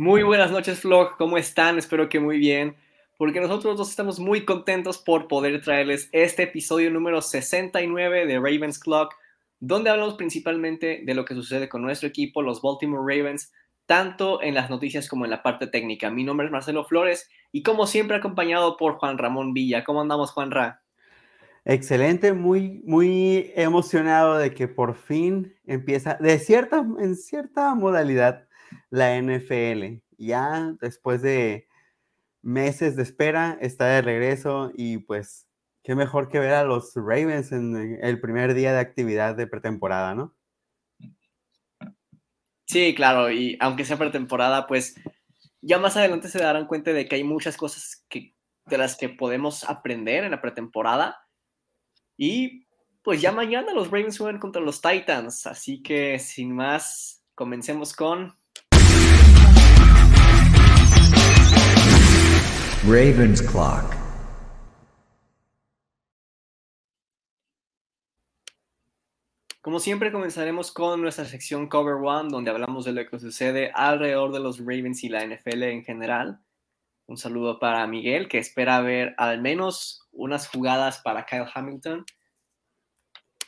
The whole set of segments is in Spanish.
Muy buenas noches, Vlog. ¿Cómo están? Espero que muy bien, porque nosotros dos estamos muy contentos por poder traerles este episodio número 69 de Ravens Clock, donde hablamos principalmente de lo que sucede con nuestro equipo, los Baltimore Ravens, tanto en las noticias como en la parte técnica. Mi nombre es Marcelo Flores y como siempre acompañado por Juan Ramón Villa. ¿Cómo andamos, Juan Ra? Excelente, muy, muy emocionado de que por fin empieza, de cierta, en cierta modalidad, la NFL. Ya después de meses de espera, está de regreso y pues qué mejor que ver a los Ravens en el primer día de actividad de pretemporada, ¿no? Sí, claro, y aunque sea pretemporada, pues ya más adelante se darán cuenta de que hay muchas cosas que, de las que podemos aprender en la pretemporada. Y pues ya mañana los Ravens juegan contra los Titans, así que sin más, comencemos con Ravens Clock. Como siempre, comenzaremos con nuestra sección Cover One, donde hablamos de lo que sucede alrededor de los Ravens y la NFL en general. Un saludo para Miguel, que espera ver al menos unas jugadas para Kyle Hamilton.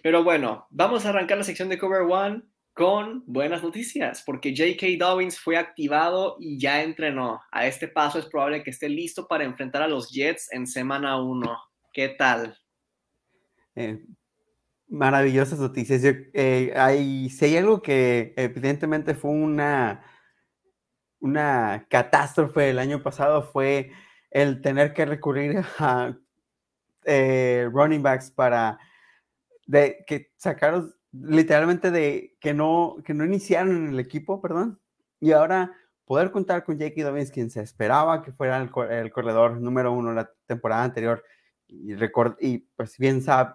Pero bueno, vamos a arrancar la sección de Cover One con buenas noticias, porque J.K. Dobbins fue activado y ya entrenó. A este paso es probable que esté listo para enfrentar a los Jets en semana 1. ¿Qué tal? Eh, maravillosas noticias. Eh, hay, si hay algo que evidentemente fue una, una catástrofe el año pasado, fue el tener que recurrir a eh, running backs para que sacaron literalmente de que no, que no iniciaron el equipo, perdón, y ahora poder contar con J.K. Dobbins, quien se esperaba que fuera el, corredor número uno la temporada anterior, y, y pues bien sabe,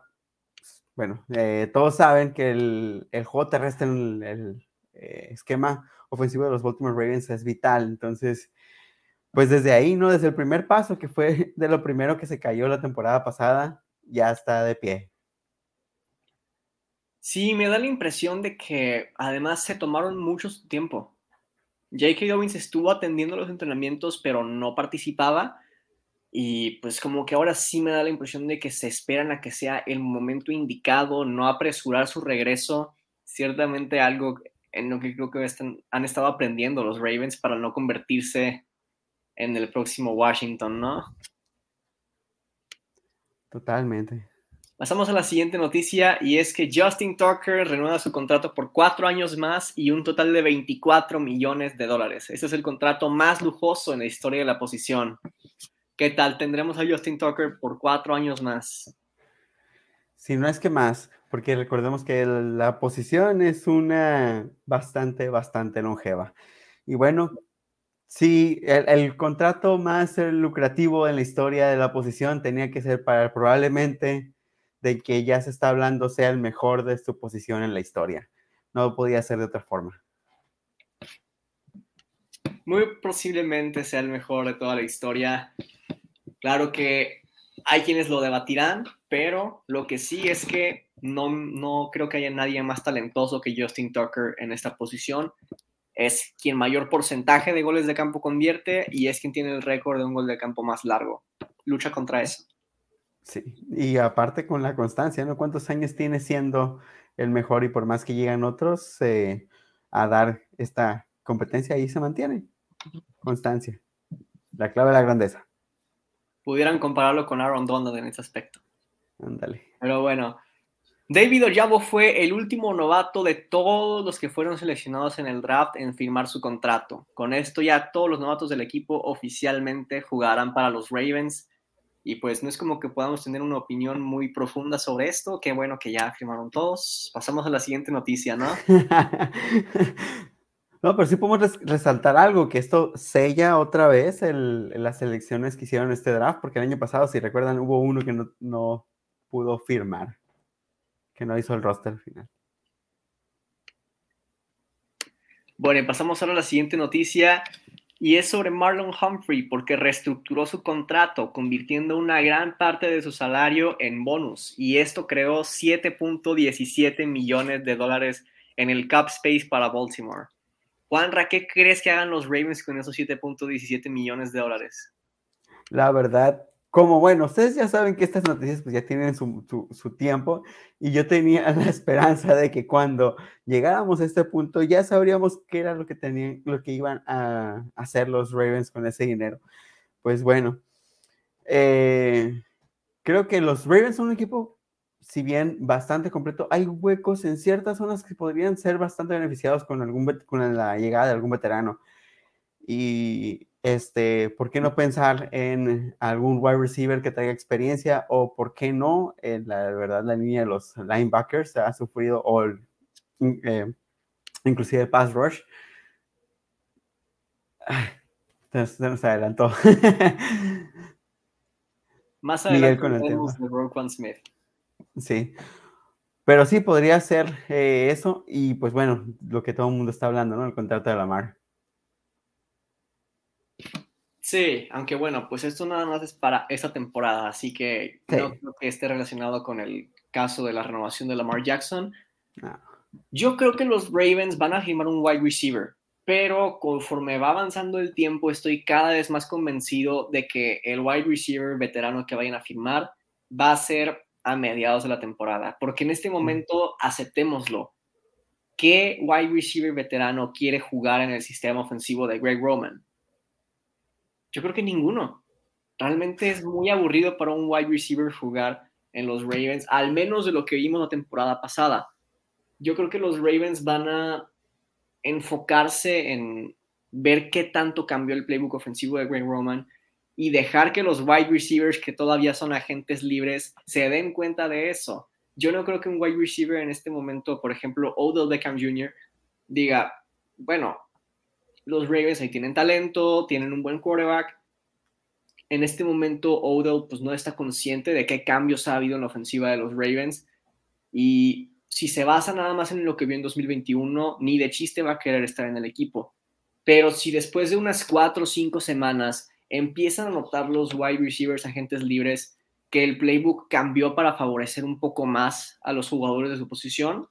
bueno, eh, todos saben que el, el, juego terrestre en el, eh, esquema ofensivo de los Baltimore Ravens es vital, entonces, pues desde ahí, ¿no? Desde el primer paso, que fue de lo primero que se cayó la temporada pasada, ya está de pie. Sí, me da la impresión de que además se tomaron mucho tiempo. J.K. Dobbins estuvo atendiendo los entrenamientos, pero no participaba. Y pues como que ahora sí me da la impresión de que se esperan a que sea el momento indicado, no apresurar su regreso. Ciertamente algo en lo que creo que han estado aprendiendo los Ravens para no convertirse en el próximo Washington, ¿no? Totalmente. Pasamos a la siguiente noticia y es que Justin Tucker renueva su contrato por cuatro años más y un total de 24 millones de dólares. Este es el contrato más lujoso en la historia de la posición. ¿Qué tal? Tendremos a Justin Tucker por cuatro años más. Si no es que más, porque recordemos que la posición es una bastante, bastante longeva. Y bueno, sí, el, el contrato más lucrativo en la historia de la posición tenía que ser para probablemente de que ya se está hablando sea el mejor de su posición en la historia. No podía ser de otra forma. Muy posiblemente sea el mejor de toda la historia. Claro que hay quienes lo debatirán, pero lo que sí es que no, no creo que haya nadie más talentoso que Justin Tucker en esta posición. Es quien mayor porcentaje de goles de campo convierte y es quien tiene el récord de un gol de campo más largo. Lucha contra eso. Sí, y aparte con la constancia, ¿no? ¿Cuántos años tiene siendo el mejor y por más que llegan otros eh, a dar esta competencia, ahí se mantiene? Constancia. La clave de la grandeza. Pudieran compararlo con Aaron Donald en ese aspecto. Ándale. Pero bueno, David Ojabo fue el último novato de todos los que fueron seleccionados en el draft en firmar su contrato. Con esto ya todos los novatos del equipo oficialmente jugarán para los Ravens y pues no es como que podamos tener una opinión muy profunda sobre esto. Qué bueno que ya firmaron todos. Pasamos a la siguiente noticia, ¿no? no, pero sí podemos resaltar algo, que esto sella otra vez el, las elecciones que hicieron este draft, porque el año pasado, si recuerdan, hubo uno que no, no pudo firmar, que no hizo el roster final. Bueno, pasamos ahora a la siguiente noticia y es sobre Marlon Humphrey porque reestructuró su contrato, convirtiendo una gran parte de su salario en bonus y esto creó 7.17 millones de dólares en el cap space para Baltimore. Juanra, ¿qué crees que hagan los Ravens con esos 7.17 millones de dólares? La verdad, como bueno, ustedes ya saben que estas noticias pues ya tienen su, su, tiempo y yo tenía la esperanza de que cuando llegáramos a este punto ya sabríamos qué era lo que tenían, lo que iban a hacer los Ravens con ese dinero. Pues bueno, eh, creo que los Ravens son un equipo, si bien bastante completo, hay huecos en ciertas zonas que podrían ser bastante beneficiados con, algún, con la llegada de algún veterano. Y este, ¿por qué no pensar en algún wide receiver que tenga experiencia o por qué no, en la verdad, la línea de los linebackers ha sufrido o eh, inclusive el pass rush? se nos adelantó. Más adelante con el tema. de Smith. Sí. Pero sí, podría ser eh, eso y pues bueno, lo que todo el mundo está hablando, ¿no? El contrato de Lamar. Sí, aunque bueno, pues esto nada más es para esta temporada, así que no creo que esté relacionado con el caso de la renovación de Lamar Jackson. Yo creo que los Ravens van a firmar un wide receiver, pero conforme va avanzando el tiempo estoy cada vez más convencido de que el wide receiver veterano que vayan a firmar va a ser a mediados de la temporada, porque en este momento aceptémoslo. ¿Qué wide receiver veterano quiere jugar en el sistema ofensivo de Greg Roman? Yo creo que ninguno. Realmente es muy aburrido para un wide receiver jugar en los Ravens, al menos de lo que vimos la temporada pasada. Yo creo que los Ravens van a enfocarse en ver qué tanto cambió el playbook ofensivo de Greg Roman y dejar que los wide receivers que todavía son agentes libres se den cuenta de eso. Yo no creo que un wide receiver en este momento, por ejemplo, Odell Beckham Jr., diga, bueno, los Ravens ahí tienen talento, tienen un buen quarterback. En este momento Odell pues no está consciente de qué cambios ha habido en la ofensiva de los Ravens y si se basa nada más en lo que vio en 2021, ni de chiste va a querer estar en el equipo. Pero si después de unas cuatro o cinco semanas empiezan a notar los wide receivers, agentes libres, que el playbook cambió para favorecer un poco más a los jugadores de su posición,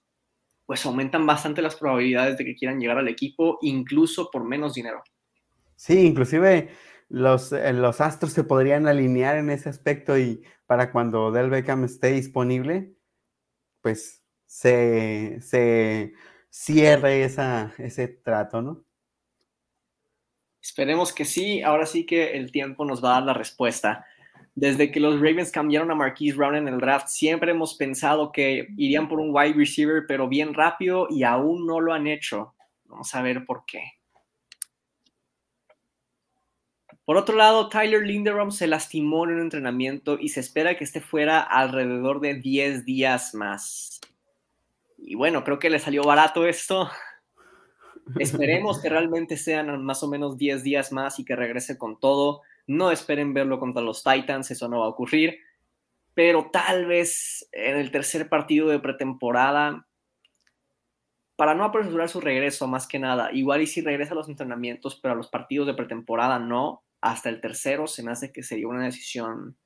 pues aumentan bastante las probabilidades de que quieran llegar al equipo, incluso por menos dinero. Sí, inclusive los, eh, los astros se podrían alinear en ese aspecto y para cuando Del Beckham esté disponible, pues se, se cierre esa, ese trato, ¿no? Esperemos que sí, ahora sí que el tiempo nos va a dar la respuesta. Desde que los Ravens cambiaron a Marquise Brown en el draft, siempre hemos pensado que irían por un wide receiver, pero bien rápido y aún no lo han hecho. Vamos a ver por qué. Por otro lado, Tyler Linderbaum se lastimó en un entrenamiento y se espera que esté fuera alrededor de 10 días más. Y bueno, creo que le salió barato esto. Esperemos que realmente sean más o menos 10 días más y que regrese con todo. No esperen verlo contra los Titans, eso no va a ocurrir. Pero tal vez en el tercer partido de pretemporada, para no apresurar su regreso más que nada, igual y si regresa a los entrenamientos, pero a los partidos de pretemporada no, hasta el tercero se me hace que sería una decisión,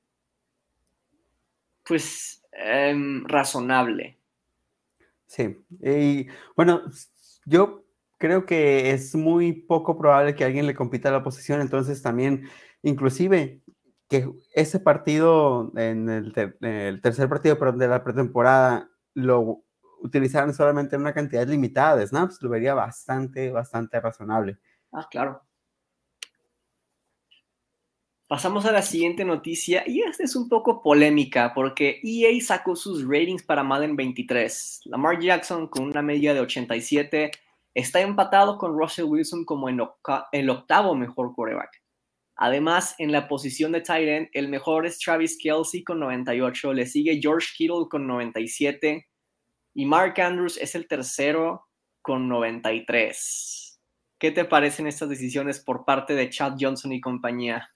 pues, em, razonable. Sí, y bueno, yo creo que es muy poco probable que alguien le compita la posición, entonces también Inclusive que ese partido, en el, tercer partido de la pretemporada, lo utilizaron solamente en una cantidad limitada de snaps, lo vería bastante, bastante razonable. Ah, claro. Pasamos a la siguiente noticia y esta es un poco polémica porque EA sacó sus ratings para Madden 23. Lamar Jackson con una media de 87 está empatado con Russell Wilson como el octavo mejor quarterback. Además, en la posición de tight el mejor es Travis Kelsey con 98, le sigue George Kittle con 97 y Mark Andrews es el tercero con 93. ¿Qué te parecen estas decisiones por parte de Chad Johnson y compañía?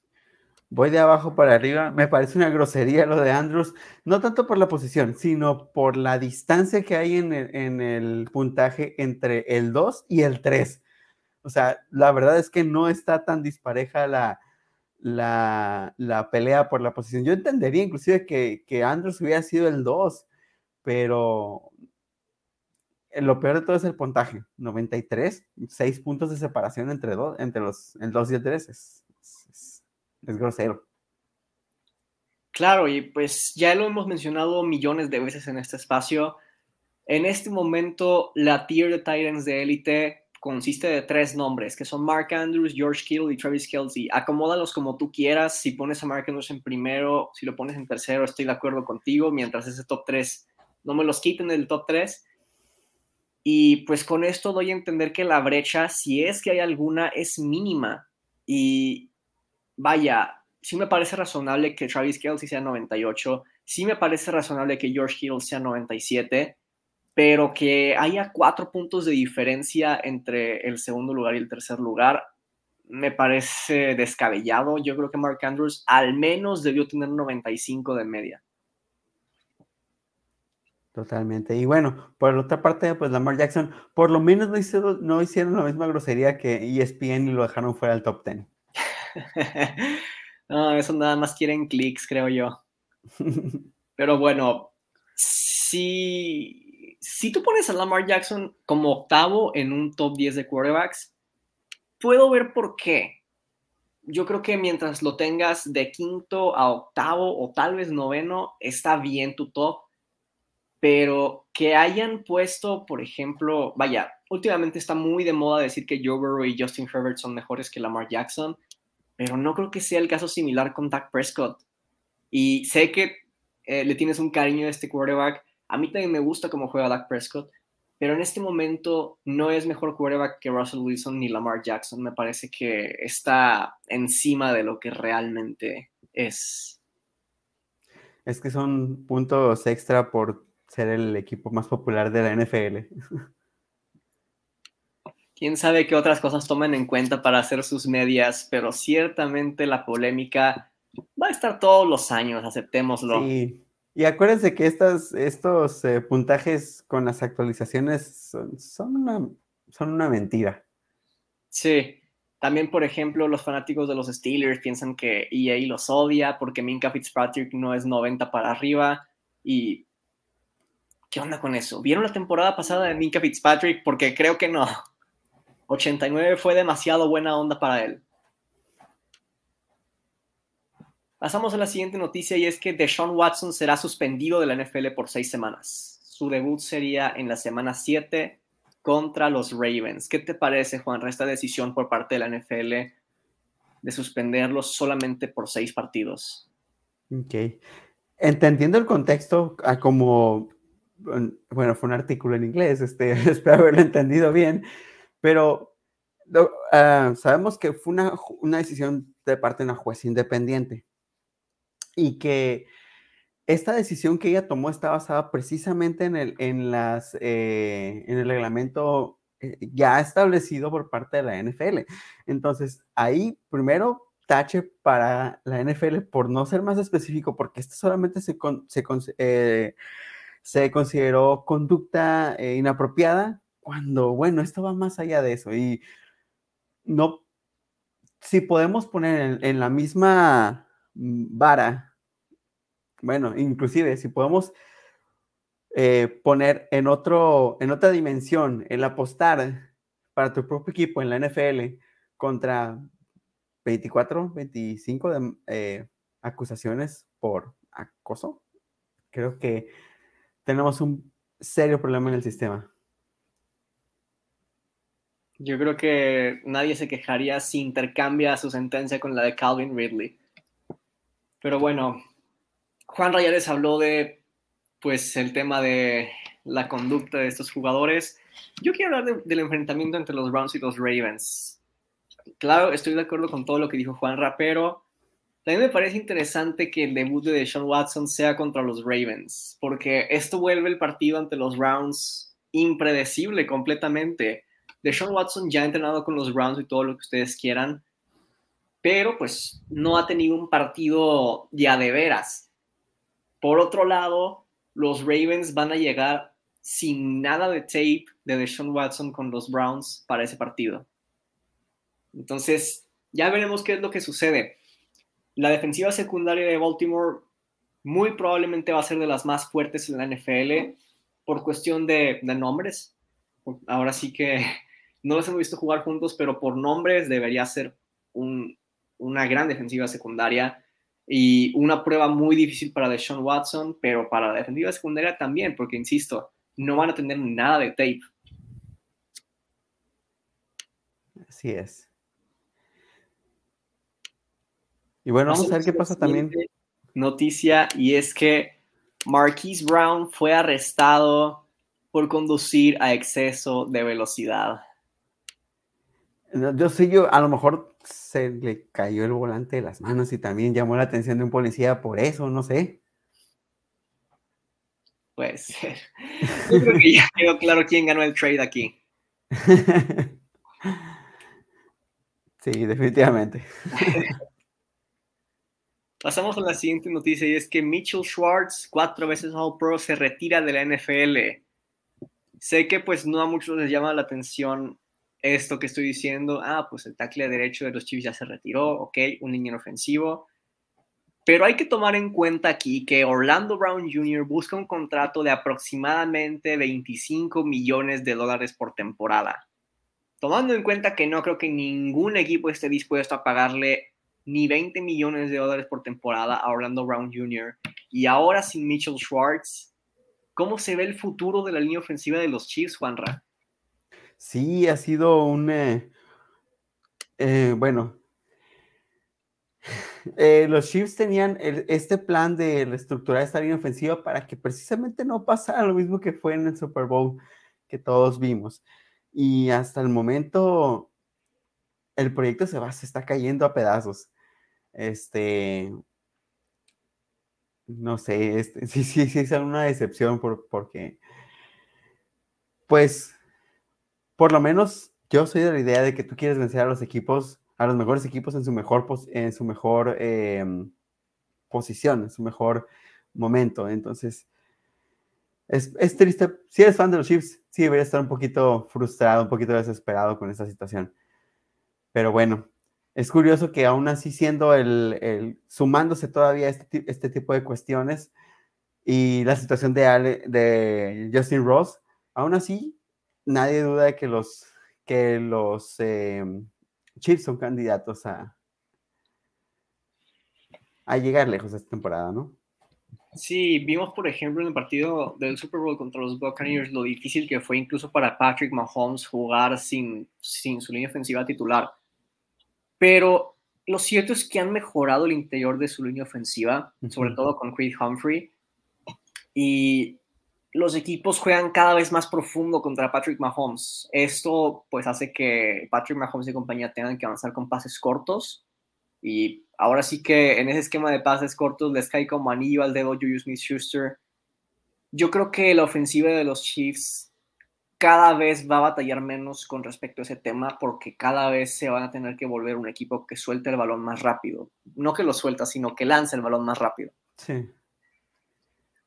Voy de abajo para arriba. Me parece una grosería lo de Andrews, no tanto por la posición, sino por la distancia que hay en el, en el puntaje entre el 2 y el 3. O sea, la verdad es que no está tan dispareja la, la, pelea por la posición. Yo entendería inclusive que, que Andrews hubiera sido el 2, pero lo peor de todo es el puntaje, 93, 6 puntos de separación entre, dos, entre los el 2 y el 3, es, es, grosero. Claro, y pues ya lo hemos mencionado millones de veces en este espacio. En este momento, la tier de Titans de élite consiste de tres nombres, que son Mark Andrews, George Kittle y Travis Kelsey. Acomódalos como tú quieras. Si pones a Mark Andrews en primero, si lo pones en tercero, estoy de acuerdo contigo, mientras ese top 3 no me los quiten del top 3. Y pues con esto doy a entender que la brecha, si es que hay alguna, es mínima. Y vaya, sí me parece razonable que Travis Kelsey sea 98, sí me parece razonable que George Hill sea 97, pero que haya cuatro puntos de diferencia entre el segundo lugar y el tercer lugar, me parece descabellado. Yo creo que Mark Andrews al menos debió tener 95 de media. Totalmente. Y bueno, por otra parte, pues Lamar Jackson, por lo menos no hicieron, no hicieron la misma grosería que ESPN y lo dejaron fuera del top 10. no, eso nada más quieren clics, creo yo. Pero bueno, si, si tú pones a Lamar Jackson como octavo en un top 10 de quarterbacks, puedo ver por qué. Yo creo que mientras lo tengas de quinto a octavo o tal vez noveno, está bien tu top pero que hayan puesto, por ejemplo, vaya, últimamente está muy de moda decir que Joe Burrow y Justin Herbert son mejores que Lamar Jackson, pero no creo que sea el caso similar con Dak Prescott. Y sé que eh, le tienes un cariño a este quarterback. A mí también me gusta cómo juega Dak Prescott, pero en este momento no es mejor quarterback que Russell Wilson ni Lamar Jackson. Me parece que está encima de lo que realmente es. Es que son puntos extra por ser el equipo más popular de la NFL. Quién sabe qué otras cosas tomen en cuenta para hacer sus medias, pero ciertamente la polémica va a estar todos los años, aceptémoslo. Sí. Y acuérdense que estas, estos eh, puntajes con las actualizaciones son, una, son una mentira. Sí. También, por ejemplo, los fanáticos de los Steelers piensan que EA los odia porque Minka Fitzpatrick no es 90 para arriba y ¿Qué onda con eso? ¿Vieron la temporada pasada de Minka Fitzpatrick? Porque creo que no. 89 fue demasiado buena onda para él. Pasamos a la siguiente noticia y es que Deshaun Watson será suspendido de la NFL por seis semanas. Su debut sería en la semana 7 contra los Ravens. ¿Qué te parece, Juan, esta decisión por parte de la NFL de suspenderlo solamente por seis partidos? Ok. Entendiendo el contexto, como bueno, fue un artículo en inglés, este, espero haberlo entendido bien, pero ah, sabemos que fue una, una, decisión de parte de una juez independiente y que esta decisión que ella tomó está basada precisamente en el, en las, eh, en el reglamento eh, ya establecido por parte de la NFL. Entonces, ahí primero tache para la NFL por no ser más específico, porque esto solamente se, se eh, se consideró conducta eh, inapropiada, cuando, bueno, esto va más allá de eso. Y no, si podemos poner en, la misma vara, bueno, inclusive si podemos eh, poner en, otro, en otra dimensión el apostar para tu propio equipo en la NFL contra 24, 25 de, eh, acusaciones por acoso, creo que tenemos un serio problema en el sistema. Yo creo que nadie se quejaría si intercambia su sentencia con la de Calvin Ridley. Pero bueno, Juan Rayales habló de pues el tema de la conducta de estos jugadores. Yo quiero hablar del enfrentamiento entre los Browns y los Ravens. Claro, estoy de acuerdo con todo lo que dijo Juan Rapero. También me parece interesante que el debut de Deshaun Watson sea contra los Ravens, porque esto vuelve el partido ante los Browns impredecible completamente. Deshaun Watson ya ha entrenado con los Browns y todo lo que ustedes quieran, pero pues no ha tenido un partido ya de veras. Por otro lado, los Ravens van a llegar sin nada de tape de Deshaun Watson con los Browns para ese partido. Entonces, ya veremos qué es lo que sucede. La defensiva secundaria de Baltimore muy probablemente va a ser de las más fuertes en la NFL por cuestión de, nombres. Ahora sí que no los hemos visto jugar juntos, pero por nombres debería ser una gran defensiva secundaria y una prueba muy difícil para Deshaun Watson, pero para la defensiva secundaria también, porque insisto, no van a tener nada de tape. Así es. Y bueno, vamos a ver qué pasa también. Noticia, y es que Marquise Brown fue arrestado por conducir a exceso de velocidad. Yo sé, yo a lo mejor se le cayó el volante de las manos y también llamó la atención de un policía por eso, no sé. Puede ser. Yo creo que ya quedó claro quién ganó el trade aquí. sí, definitivamente. Pasamos a la siguiente noticia y es que Mitchell Schwartz, cuatro veces All Pro, se retira de la NFL. Sé que pues no a muchos les llama la atención esto que estoy diciendo. Ah, pues el tackle derecho de los Chiefs ya se retiró, ok, un línea ofensivo. Pero hay que tomar en cuenta aquí que Orlando Brown Jr. busca un contrato de aproximadamente 25 millones de dólares por temporada. Tomando en cuenta que no creo que ningún equipo esté dispuesto a pagarle ni 20 millones de dólares por temporada a Orlando Brown Jr. Y ahora sin Mitchell Schwartz, ¿cómo se ve el futuro de la línea ofensiva de los Chiefs, Juanra? Sí, ha sido un... Eh, eh, bueno, eh, los Chiefs tenían este plan de reestructurar esta línea ofensiva para que precisamente no pasara lo mismo que fue en el Super Bowl que todos vimos. Y hasta el momento el proyecto se va, se está cayendo a pedazos. Este, no sé, este, sí, sí, sí, es una decepción por, porque, pues, por lo menos yo soy de la idea de que tú quieres vencer a los equipos, a los mejores equipos en su mejor, en su mejor em, posición, en su mejor momento. Entonces, es, es, triste. Si eres fan de los Chiefs, sí debería estar un poquito frustrado, un poquito desesperado con esta situación. Pero bueno, es curioso que aún así siendo el, sumándose todavía este, este, tipo de cuestiones y la situación de, de Justin Ross, aún así nadie duda de que los, que los Chiefs son candidatos a, a llegar lejos esta temporada, ¿no? Sí, vimos por ejemplo en el partido del Super Bowl contra los Buccaneers lo difícil que fue incluso para Patrick Mahomes jugar sin, sin su línea ofensiva titular pero lo cierto es que han mejorado el interior de su línea ofensiva, sobre todo con Creed Humphrey, y los equipos juegan cada vez más profundo contra Patrick Mahomes. Esto pues hace que Patrick Mahomes y compañía tengan que avanzar con pases cortos y ahora sí que en ese esquema de pases cortos les cae como anillo al dedo Julius Smith-Schuster. Yo creo que la ofensiva de los Chiefs cada vez va a batallar menos con respecto a ese tema porque cada vez se van a tener que volver un equipo que suelte el balón más rápido. No que lo suelta, sino que lance el balón más rápido. Sí.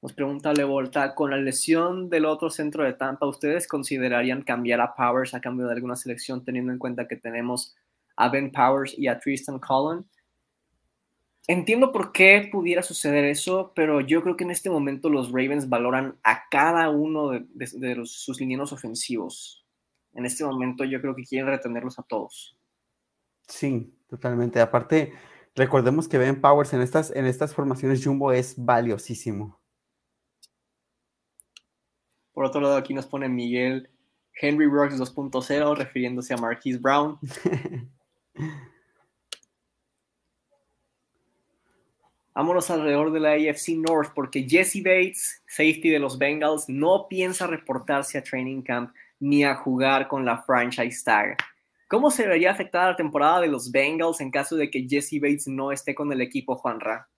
Nos pregunta Levolta, con la lesión del otro centro de Tampa, ¿ustedes considerarían cambiar a Powers a cambio de alguna selección teniendo en cuenta que tenemos a Ben Powers y a Tristan Collin? Entiendo por qué pudiera suceder eso, pero yo creo que en este momento los Ravens valoran a cada uno de, sus linieros ofensivos. En este momento yo creo que quieren retenerlos a todos. Sí, totalmente. Aparte, recordemos que Ben Powers en estas, en estas formaciones Jumbo es valiosísimo. Por otro lado, aquí nos pone Miguel Henry Rocks 2.0 refiriéndose a Marquise Brown. Vámonos alrededor de la AFC North porque Jesse Bates, safety de los Bengals, no piensa reportarse a training camp ni a jugar con la franchise tag. ¿Cómo se vería afectada la temporada de los Bengals en caso de que Jesse Bates no esté con el equipo, Juanra?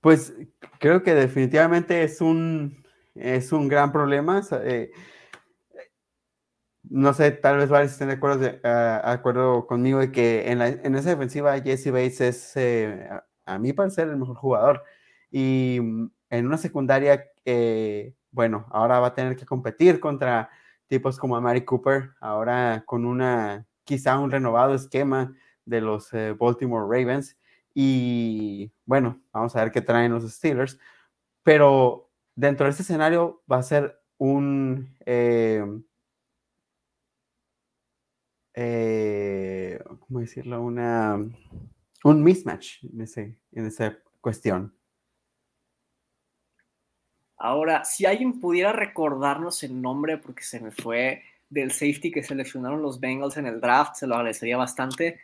Pues creo que definitivamente es un, es un gran problema. Eh, no sé, tal vez varios estén de acuerdo, de, ah, acuerdo conmigo de que en, en, esa defensiva Jesse Bates es eh, a mi parecer, el mejor jugador. Y mm, en una secundaria, eh, bueno, ahora va a tener que competir contra tipos como Mary Cooper, ahora con una, quizá un renovado esquema de los eh, Baltimore Ravens. Y bueno, vamos a ver qué traen los Steelers. Pero dentro de este escenario va a ser un, eh, eh, ¿cómo decirlo? Una, un mismatch en, ese, en esa cuestión. Ahora, si alguien pudiera recordarnos el nombre, porque se me fue del safety que seleccionaron los Bengals en el draft, se lo agradecería bastante.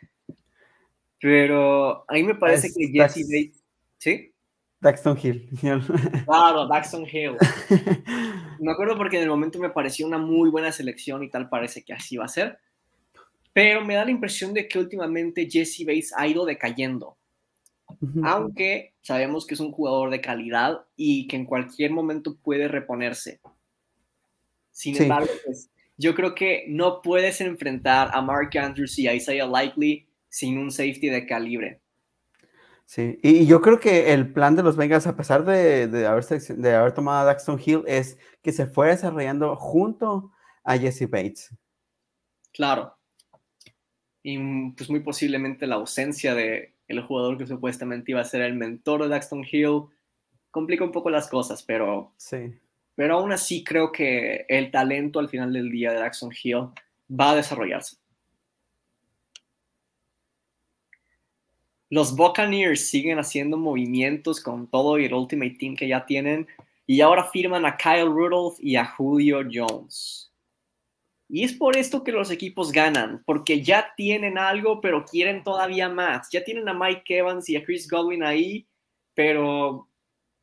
Pero a mí me parece que Jesse Bates, ¿sí? Daxton Hill. Claro, Daxton Hill. Me acuerdo porque en el momento me pareció una muy buena selección y tal parece que así va a ser. Pero me da la impresión de que últimamente Jesse Bates ha ido decayendo. Aunque sabemos que es un jugador de calidad y que en cualquier momento puede reponerse. Sin embargo, pues, yo creo que no puedes enfrentar a Mark Andrews y a Isaiah Likely sin un safety de calibre. Sí, y yo creo que el plan de los Bengals, a pesar de, de, haber, de haber tomado a Daxton Hill, es que se fue desarrollando junto a Jesse Bates. Claro. Y pues muy posiblemente la ausencia de el jugador que supuestamente iba a ser el mentor de Daxton Hill complica un poco las cosas, pero, sí. pero aún así creo que el talento al final del día de Daxton Hill va a desarrollarse. Los Buccaneers siguen haciendo movimientos con todo y el Ultimate Team que ya tienen y ahora firman a Kyle Rudolph y a Julio Jones. Y es por esto que los equipos ganan, porque ya tienen algo, pero quieren todavía más. Ya tienen a Mike Evans y a Chris Godwin ahí, pero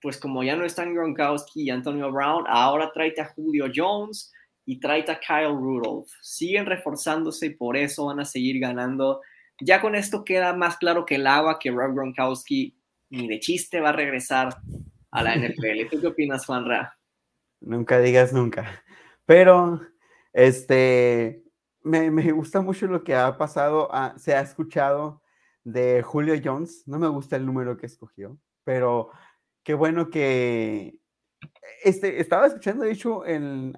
pues como ya no están Gronkowski y Antonio Brown, ahora tráete a Julio Jones y tráete a Kyle Rudolph. Siguen reforzándose y por eso van a seguir ganando ya con esto queda más claro que el agua que Rob Gronkowski ni de chiste va a regresar a la NFL. ¿Tú qué opinas, Juanra? Nunca digas nunca. Pero, este, me, gusta mucho lo que ha pasado, ah, se ha escuchado de Julio Jones. No me gusta el número que escogió, pero qué bueno que, este, estaba escuchando, de hecho,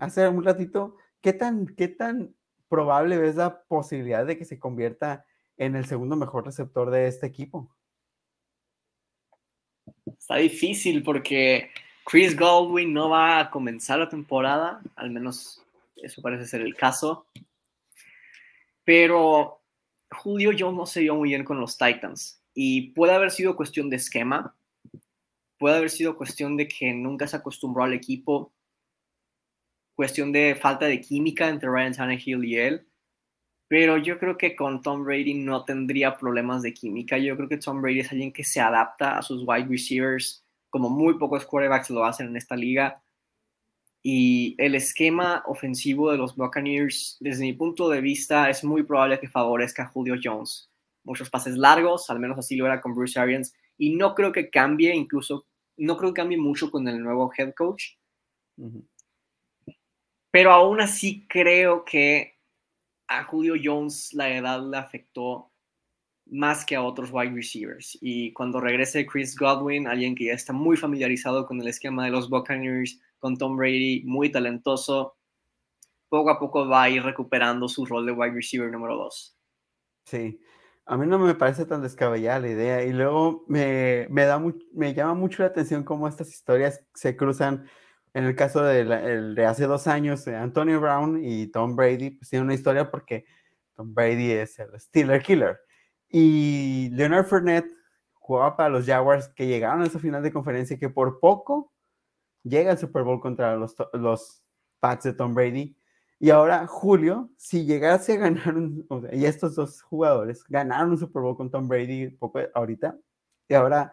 hace un ratito, ¿qué tan, qué tan probable es la posibilidad de que se convierta en el segundo mejor receptor de este equipo? Está difícil porque Chris Godwin no va a comenzar la temporada, al menos eso parece ser el caso. Pero Julio Jones no se vio muy bien con los Titans y puede haber sido cuestión de esquema, puede haber sido cuestión de que nunca se acostumbró al equipo, cuestión de falta de química entre Ryan Tannehill y él pero yo creo que con Tom Brady no tendría problemas de química. Yo creo que Tom Brady es alguien que se adapta a sus wide receivers, como muy pocos quarterbacks lo hacen en esta liga. Y el esquema ofensivo de los Buccaneers, desde mi punto de vista, es muy probable que favorezca a Julio Jones. Muchos pases largos, al menos así lo era con Bruce Arians. Y no creo que cambie, incluso, no creo que cambie mucho con el nuevo head coach. Pero aún así creo que a Julio Jones la edad le afectó más que a otros wide receivers. Y cuando regrese Chris Godwin, alguien que ya está muy familiarizado con el esquema de los Buccaneers, con Tom Brady, muy talentoso, poco a poco va a ir recuperando su rol de wide receiver número 2. Sí, a mí no me parece tan descabellada la idea. Y luego me, me, da me llama mucho la atención cómo estas historias se cruzan en el caso de, hace dos años, Antonio Brown y Tom Brady, pues tienen una historia porque Tom Brady es el Steeler Killer. Y Leonard Fournette jugaba para los Jaguars que llegaron a esa final de conferencia que por poco llega al Super Bowl contra los, los Pats de Tom Brady. Y ahora Julio, si llegase a ganar, y estos dos jugadores ganaron un Super Bowl con Tom Brady poco ahorita, y ahora,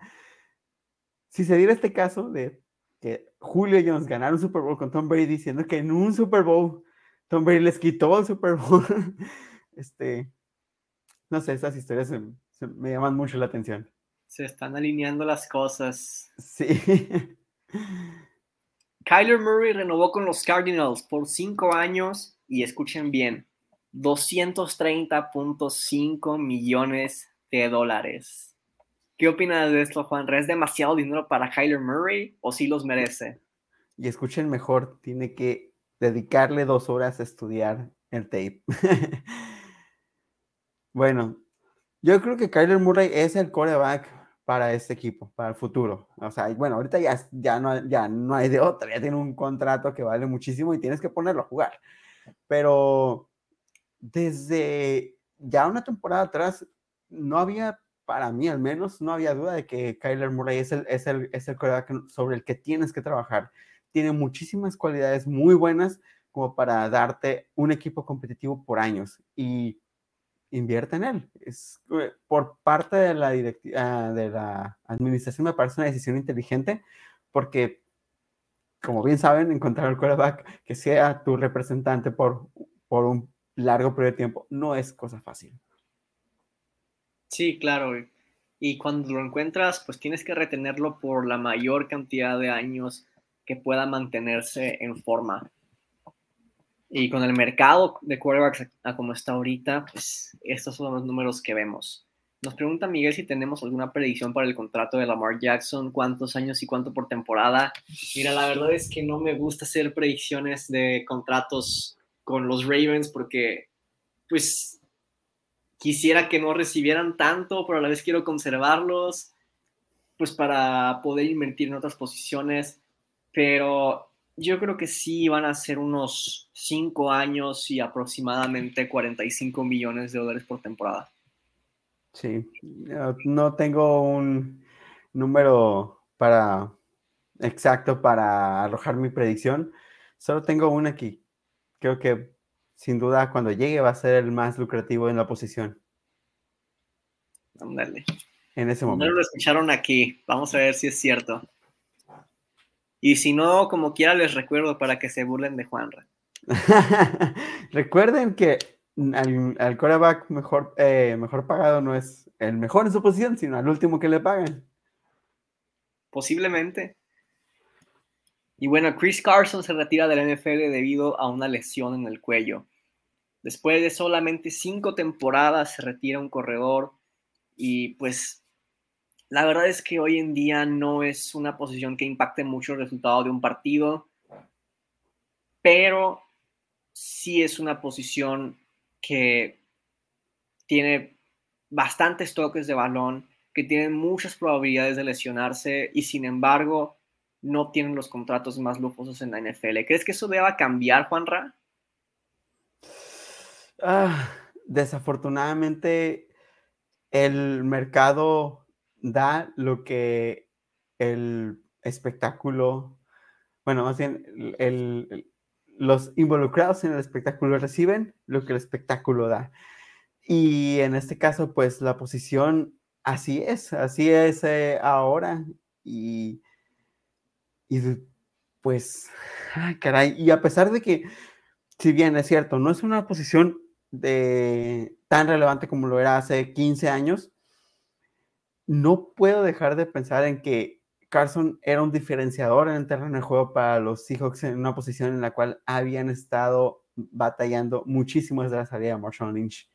si se diera este caso de que Julio Jones ganaron un Super Bowl con Tom Brady diciendo que en un Super Bowl Tom Brady les quitó el Super Bowl. este, no sé, esas historias me llaman mucho la atención. Se están alineando las cosas. Sí. Kyler Murray renovó con los Cardinals por cinco años y escuchen bien, 230.5 millones de dólares. ¿Qué opinas de esto, Juan? ¿Es demasiado dinero para Kyler Murray o sí los merece? Y escuchen mejor, tiene que dedicarle dos horas a estudiar el tape. bueno, yo creo que Kyler Murray es el coreback para este equipo, para el futuro. O sea, bueno, ahorita ya, ya, no, ya no hay de otra, ya tiene un contrato que vale muchísimo y tienes que ponerlo a jugar. Pero desde ya una temporada atrás, no había, para mí al menos, no había duda de que Kyler Murray es el, es el, es el sobre el que tienes que trabajar. Tiene muchísimas cualidades muy buenas como para darte un equipo competitivo por años y invierte en él. Es, eh, por parte de la, ah, de la administración me parece una decisión inteligente porque, como bien saben, encontrar el quarterback que sea tu representante por, por un largo periodo de tiempo no es cosa fácil. Sí, claro. Y cuando lo encuentras, pues tienes que retenerlo por la mayor cantidad de años que pueda mantenerse en forma. Y con el mercado de quarterbacks a, como está ahorita, pues estos son los números que vemos. Nos pregunta Miguel si tenemos alguna predicción para el contrato de Lamar Jackson, cuántos años y cuánto por temporada. Mira, la verdad es que no me gusta hacer predicciones de contratos con los Ravens porque, pues, quisiera que no recibieran tanto, pero a la vez quiero conservarlos, pues para poder invertir en otras posiciones. Pero yo creo que sí van a ser unos 5 años y aproximadamente 45 millones de dólares por temporada. Sí, no tengo un número para exacto para arrojar mi predicción. Solo tengo una aquí. Creo que sin duda cuando llegue va a ser el más lucrativo en la posición. Ándale. En ese momento. No lo escucharon aquí. Vamos a ver si es cierto. Y si no, como quiera, les recuerdo para que se burlen de Juanra. Recuerden que al, quarterback mejor, eh, mejor pagado no es el mejor en su posición, sino al último que le pagan. Posiblemente. Y bueno, Chris Carson se retira del NFL debido a una lesión en el cuello. Después de solamente cinco temporadas se retira un corredor y pues la verdad es que hoy en día no es una posición que impacte mucho el resultado de un partido, pero sí es una posición que tiene bastantes toques de balón, que tiene muchas probabilidades de lesionarse y sin embargo no tienen los contratos más lujosos en la NFL. ¿Crees que eso deba cambiar, Juanra? Ah, desafortunadamente, el mercado da lo que el espectáculo, bueno, más bien, los involucrados en el espectáculo reciben lo que el espectáculo da. Y en este caso, pues la posición así es, así es eh, ahora. Y y pues, ay, caray, y a pesar de que, si bien es cierto, no es una posición de, tan relevante como lo era hace 15 años, no puedo dejar de pensar en que Carson era un diferenciador en el terreno de juego para los Seahawks en una posición en la cual habían estado batallando muchísimo desde la salida de Marshall Lynch.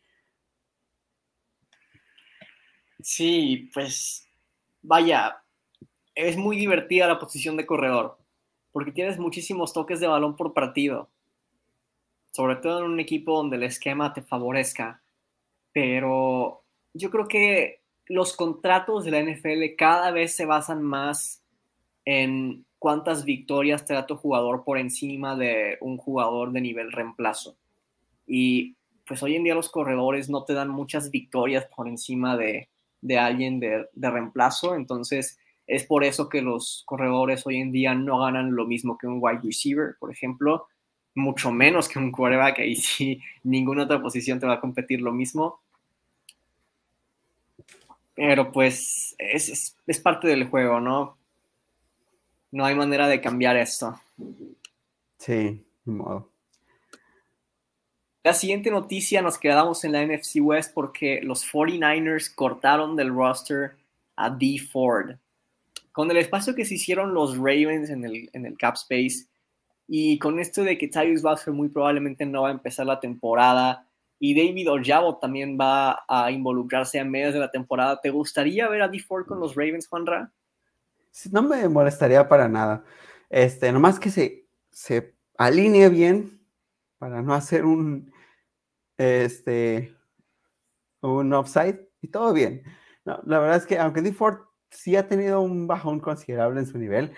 Sí, pues vaya, es muy divertida la posición de corredor, porque tienes muchísimos toques de balón por partido, sobre todo en un equipo donde el esquema te favorezca. Pero yo creo que los contratos de la NFL cada vez se basan más en cuántas victorias te da tu jugador por encima de un jugador de nivel reemplazo. Y pues hoy en día los corredores no te dan muchas victorias por encima de, alguien de, de reemplazo, entonces es por eso que los corredores hoy en día no ganan lo mismo que un wide receiver, por ejemplo, mucho menos que un quarterback, ahí sí ninguna otra posición te va a competir lo mismo. Pero pues es, parte del juego, ¿no? No hay manera de cambiar esto. Sí, modo. La siguiente noticia nos quedamos en la NFC West porque los 49ers cortaron del roster a D Ford con el espacio que se hicieron los Ravens en el, en el cap space y con esto de que Tyus Baxter muy probablemente no va a empezar la temporada y David Ojabo también va a involucrarse a medias de la temporada, ¿te gustaría ver a D Ford con los Ravens, Juanra? No me molestaría para nada. Este, nomás que se, se alinee bien para no hacer un este un offside y todo bien. la verdad es que aunque D Ford sí ha tenido un bajón considerable en su nivel.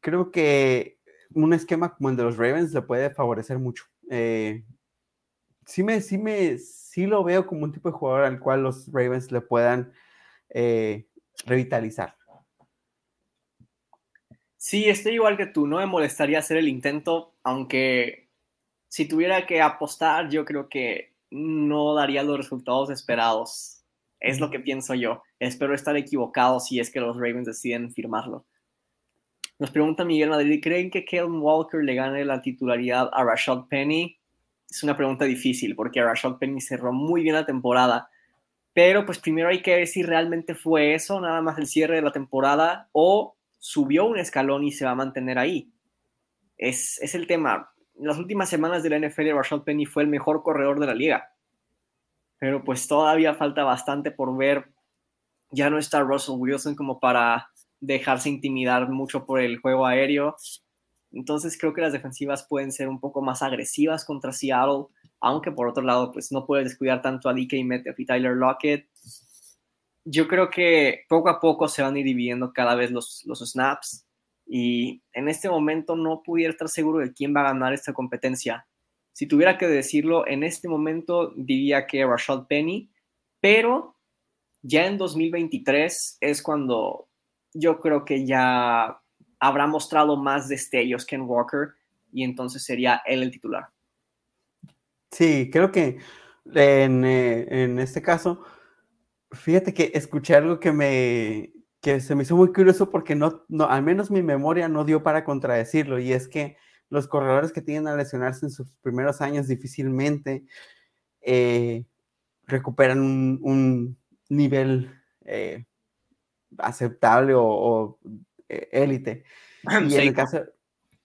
Creo que un esquema como el de los Ravens le puede favorecer mucho. Eh, sí me, sí me, sí lo veo como un tipo de jugador al cual los Ravens le puedan eh, revitalizar. Sí, estoy igual que tú, no me molestaría hacer el intento, aunque si tuviera que apostar, yo creo que no daría los resultados esperados. Es lo que pienso yo. Espero estar equivocado si es que los Ravens deciden firmarlo. Nos pregunta Miguel Madrid, ¿creen que Kellen Walker le gane la titularidad a Rashad Penny? Es una pregunta difícil porque Rashad Penny cerró muy bien la temporada, pero pues primero hay que ver si realmente fue eso, nada más el cierre de la temporada, o subió un escalón y se va a mantener ahí. Es, es el tema. En las últimas semanas de la NFL, Rashad Penny fue el mejor corredor de la liga. Pero pues todavía falta bastante por ver. Ya no está Russell Wilson como para dejarse intimidar mucho por el juego aéreo. Entonces creo que las defensivas pueden ser un poco más agresivas contra Seattle, aunque por otro lado, pues no puedes descuidar tanto a DK Metcalf y Tyler Lockett. Yo creo que poco a poco se van a ir dividiendo cada vez los, los snaps y en este momento no pudiera estar seguro de quién va a ganar esta competencia. Si tuviera que decirlo, en este momento diría que Rashad Penny, pero ya en 2023 es cuando yo creo que ya habrá mostrado más destellos que en Walker y entonces sería él el titular. Sí, creo que en, eh, en este caso, fíjate que escuché algo que me que se me hizo muy curioso porque no, no, al menos mi memoria no dio para contradecirlo, y es que los corredores que tienen a lesionarse en sus primeros años difícilmente eh, recuperan un, nivel eh, aceptable o élite. Y, en el caso,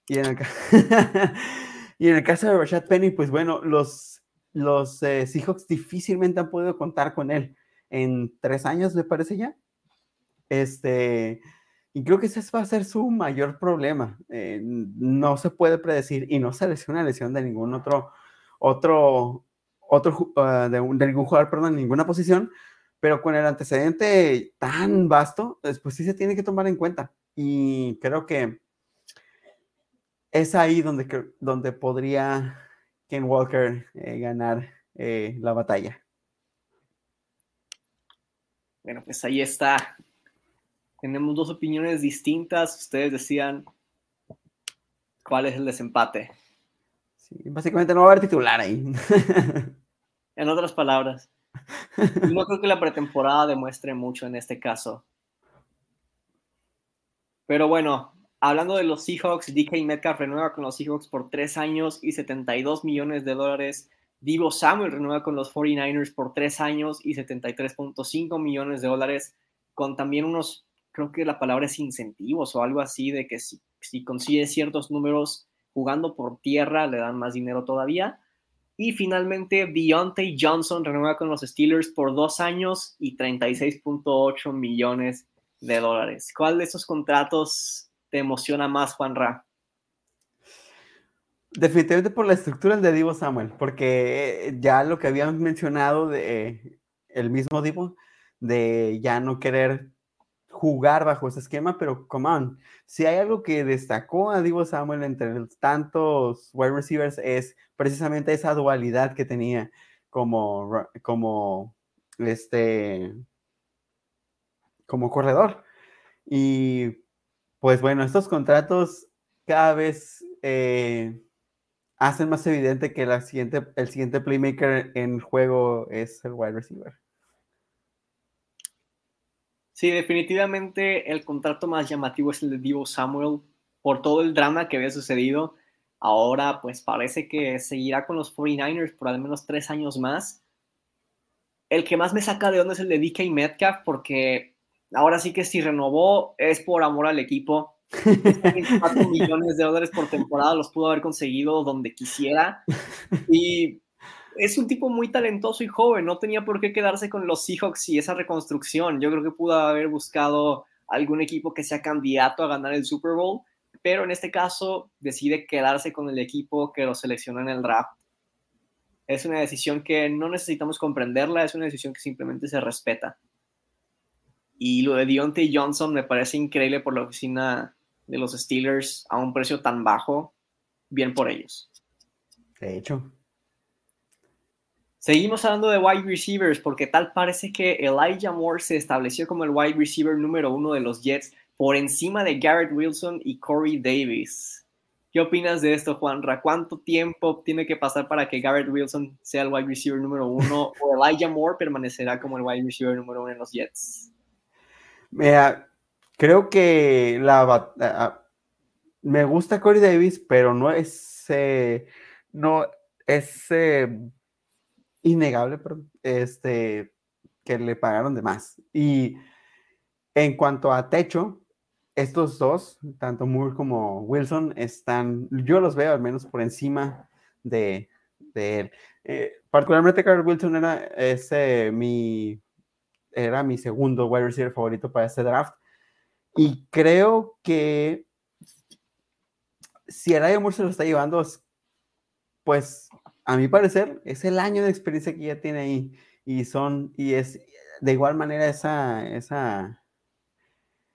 y, en el, y en el caso de Rashad Penny, pues bueno, los, los eh, Seahawks difícilmente han podido contar con él en tres años, me parece ya. Este, y creo que ese va a ser su mayor problema. Eh, no se puede predecir y no se lesiona lesión de ningún otro, otro, otro uh, de, de, ningún jugador, perdón, en ninguna posición, pero con el antecedente tan vasto, pues sí se tiene que tomar en cuenta. Y creo que es ahí donde, donde podría Ken Walker eh, ganar eh, la batalla. Bueno, pues ahí está. Tenemos dos opiniones distintas. Ustedes decían cuál es el desempate. Sí, básicamente no va a haber titular ahí. en otras palabras. No creo que la pretemporada demuestre mucho en este caso. Pero bueno, hablando de los Seahawks, DK Metcalf renueva con los Seahawks por tres años y 72 millones de dólares. Divo Samuel renueva con los 49ers por tres años y 73.5 millones de dólares, con también unos, creo que la palabra es incentivos o algo así, de que si, si consigue ciertos números jugando por tierra, le dan más dinero todavía. Y finalmente, Deontay Johnson renueva con los Steelers por dos años y 36.8 millones de dólares. ¿Cuál de esos contratos te emociona más, Juan Ra? Definitivamente por la estructura de Divo Samuel, porque ya lo que habíamos mencionado de eh, el mismo Divo, de ya no querer jugar bajo ese esquema, pero come on, si hay algo que destacó a Divo Samuel entre tantos wide receivers es precisamente esa dualidad que tenía como, como este como corredor. Y pues bueno, estos contratos cada vez eh, hacen más evidente que la siguiente, el siguiente playmaker en juego es el wide receiver. Sí, definitivamente el contrato más llamativo es el de Divo Samuel por todo el drama que había sucedido. Ahora pues parece que seguirá con los 49ers por al menos tres años más. El que más me saca de onda es el de DK Metcalf porque ahora sí que si renovó es por amor al equipo. 4 millones de dólares por temporada los pudo haber conseguido donde quisiera. Y es un tipo muy talentoso y joven, no tenía por qué quedarse con los Seahawks y esa reconstrucción. Yo creo que pudo haber buscado algún equipo que sea candidato a ganar el Super Bowl, pero en este caso decide quedarse con el equipo que lo seleccionó en el draft. Es una decisión que no necesitamos comprenderla, es una decisión que simplemente se respeta. Y lo de Deontay Johnson me parece increíble por la oficina de los Steelers a un precio tan bajo. Bien por ellos. De hecho. Seguimos hablando de wide receivers porque tal parece que Elijah Moore se estableció como el wide receiver número uno de los Jets por encima de Garrett Wilson y Corey Davis. ¿Qué opinas de esto, Juanra? ¿Cuánto tiempo tiene que pasar para que Garrett Wilson sea el wide receiver número uno o Elijah Moore permanecerá como el wide receiver número uno en los Jets? Mira, creo que la me gusta Corey Davis, pero no es no es innegable, este, que le pagaron de más. Y en cuanto a techo, estos dos, tanto Moore como Wilson, están, yo los veo al menos por encima de, él. Eh, particularmente Carl Wilson era ese mi era mi segundo wide receiver favorito para este draft. Y creo que si el Moore se lo está llevando, pues a mi parecer, es el año de experiencia que ya tiene ahí. Y son, y es de igual manera esa, esa,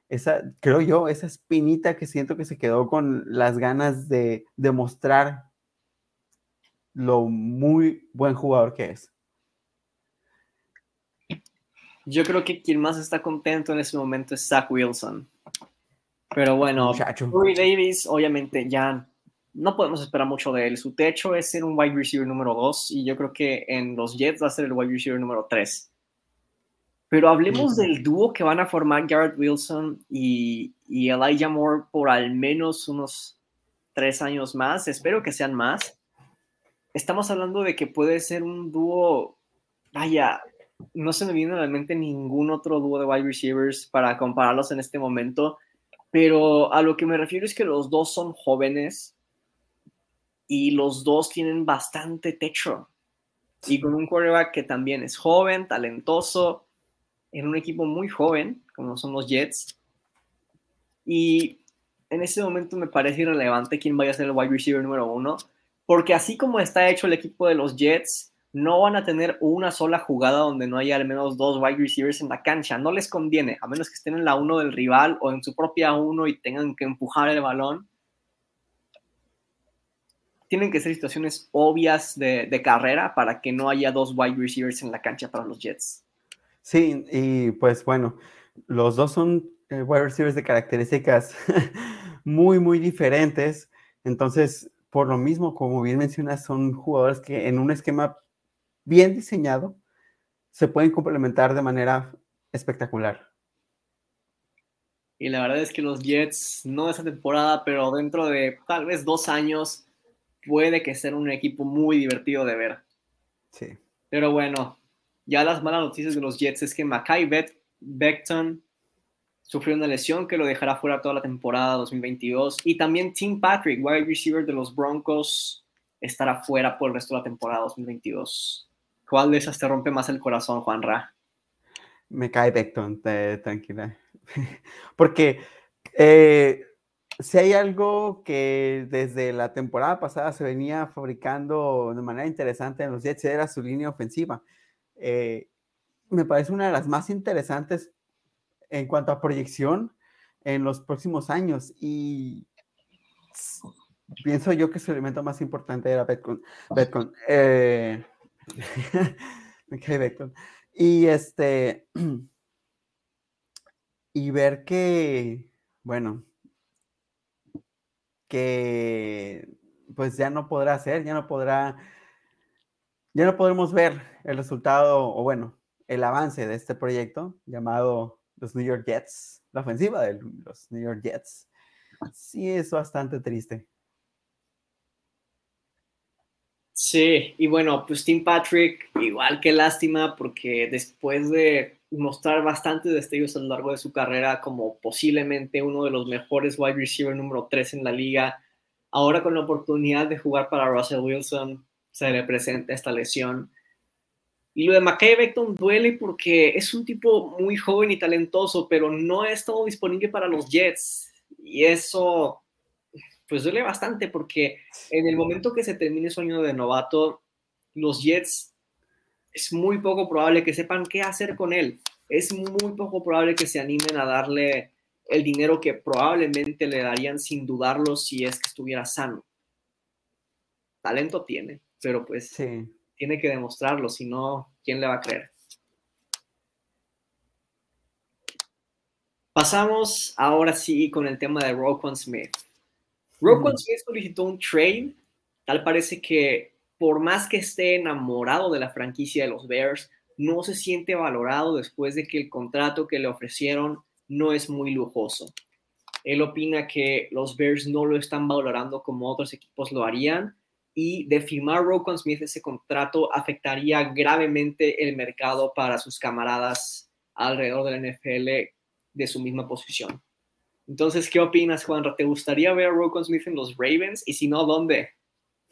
esa, creo yo, esa espinita que siento que se quedó con las ganas de demostrar lo muy buen jugador que es. Yo creo que quien más está contento en ese momento es Zach Wilson. Pero bueno, Corey Davis, obviamente, ya no podemos esperar mucho de él. Su techo es ser un wide receiver número 2 y yo creo que en los Jets va a ser el wide receiver número 3. Pero hablemos del dúo que van a formar Garrett Wilson y, y Elijah Moore por al menos unos tres años más. Espero que sean más. Estamos hablando de que puede ser un dúo, vaya, no se me viene a la mente ningún otro dúo de wide receivers para compararlos en este momento, pero a lo que me refiero es que los dos son jóvenes, y los dos tienen bastante techo. Y con un quarterback que también es joven, talentoso, en un equipo muy joven, como son los Jets. Y en ese momento me parece irrelevante quién vaya a ser el wide receiver número uno, porque así como está hecho el equipo de los Jets, no van a tener una sola jugada donde no haya al menos dos wide receivers en la cancha. No les conviene, a menos que estén en la uno del rival o en su propia uno y tengan que empujar el balón tienen que ser situaciones obvias de, carrera para que no haya dos wide receivers en la cancha para los Jets. Sí, y pues bueno, los dos son eh, wide receivers de características muy, muy diferentes. Entonces, por lo mismo, como bien mencionas, son jugadores que en un esquema bien diseñado se pueden complementar de manera espectacular. Y la verdad es que los Jets, no esa temporada, pero dentro de tal vez dos años, puede que sea un equipo muy divertido de ver. Sí. Pero bueno, ya las malas noticias de los Jets es que Mackay Beckton sufrió una lesión que lo dejará fuera toda la temporada 2022 y también Tim Patrick, wide receiver de los Broncos, estará fuera por el resto de la temporada 2022. ¿Cuál de esas te rompe más el corazón, Juan Ra? Me cae Beckton, tranquila. Porque eh, si hay algo que desde la temporada pasada se venía fabricando de manera interesante en los Jets, era su línea ofensiva. Eh, me parece una de las más interesantes en cuanto a proyección en los próximos años y pienso yo que su elemento más importante era Betcon. Betcon. Eh, y este y ver que bueno que pues ya no podrá hacer, ya no podrá, ya no podremos ver el resultado o bueno, el avance de este proyecto llamado los New York Jets, la ofensiva de los New York Jets. Sí, es bastante triste. Sí, y bueno, pues Tim Patrick, igual que lástima, porque después de mostrar bastantes destellos a lo largo de su carrera como posiblemente uno de los mejores wide receiver número 3 en la liga. Ahora con la oportunidad de jugar para Russell Wilson se le presenta esta lesión. Y lo de McKay Beckton duele porque es un tipo muy joven y talentoso, pero no ha estado disponible para los Jets. Y eso, pues duele bastante porque en el momento que se termine su año de novato, los Jets es muy poco probable que sepan qué hacer con él. Es muy poco probable que se animen a darle el dinero que probablemente le darían sin dudarlo si es que estuviera sano. Talento tiene, pero pues tiene que demostrarlo, si no, ¿quién le va a creer? Pasamos ahora sí con el tema de Roquan Smith. Roquan Smith solicitó un trade. Tal parece que por más que esté enamorado de la franquicia de los Bears, no se siente valorado después de que el contrato que le ofrecieron no es muy lujoso. Él opina que los Bears no lo están valorando como otros equipos lo harían y de firmar Roquan Smith ese contrato afectaría gravemente el mercado para sus camaradas alrededor de la NFL de su misma posición. Entonces, ¿qué opinas, Juan? ¿Te gustaría ver a Roquan Smith en los Ravens? Y si no, ¿dónde?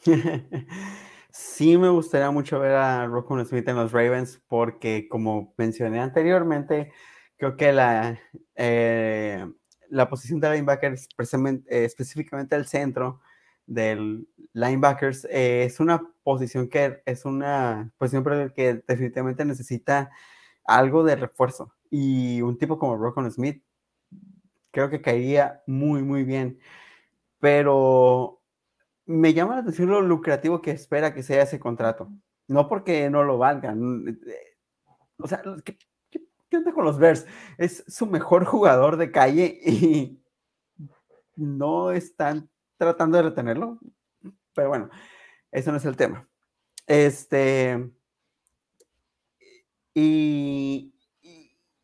sí, me gustaría mucho ver a Roquan Smith en los Ravens porque, como mencioné anteriormente, creo que la, eh, la posición de linebacker, eh, específicamente el centro del linebackers, eh, es una posición que es una posición que definitivamente necesita algo de refuerzo. Y un tipo como Rocco Smith creo que caería muy, muy bien. Pero me llama la atención lo lucrativo que espera que sea ese contrato. No porque no lo valgan. Eh, o sea, ¿qué, qué onda con los Bears? Es su mejor jugador de calle y no están tratando de retenerlo. Pero bueno, eso no es el tema. Este. Y,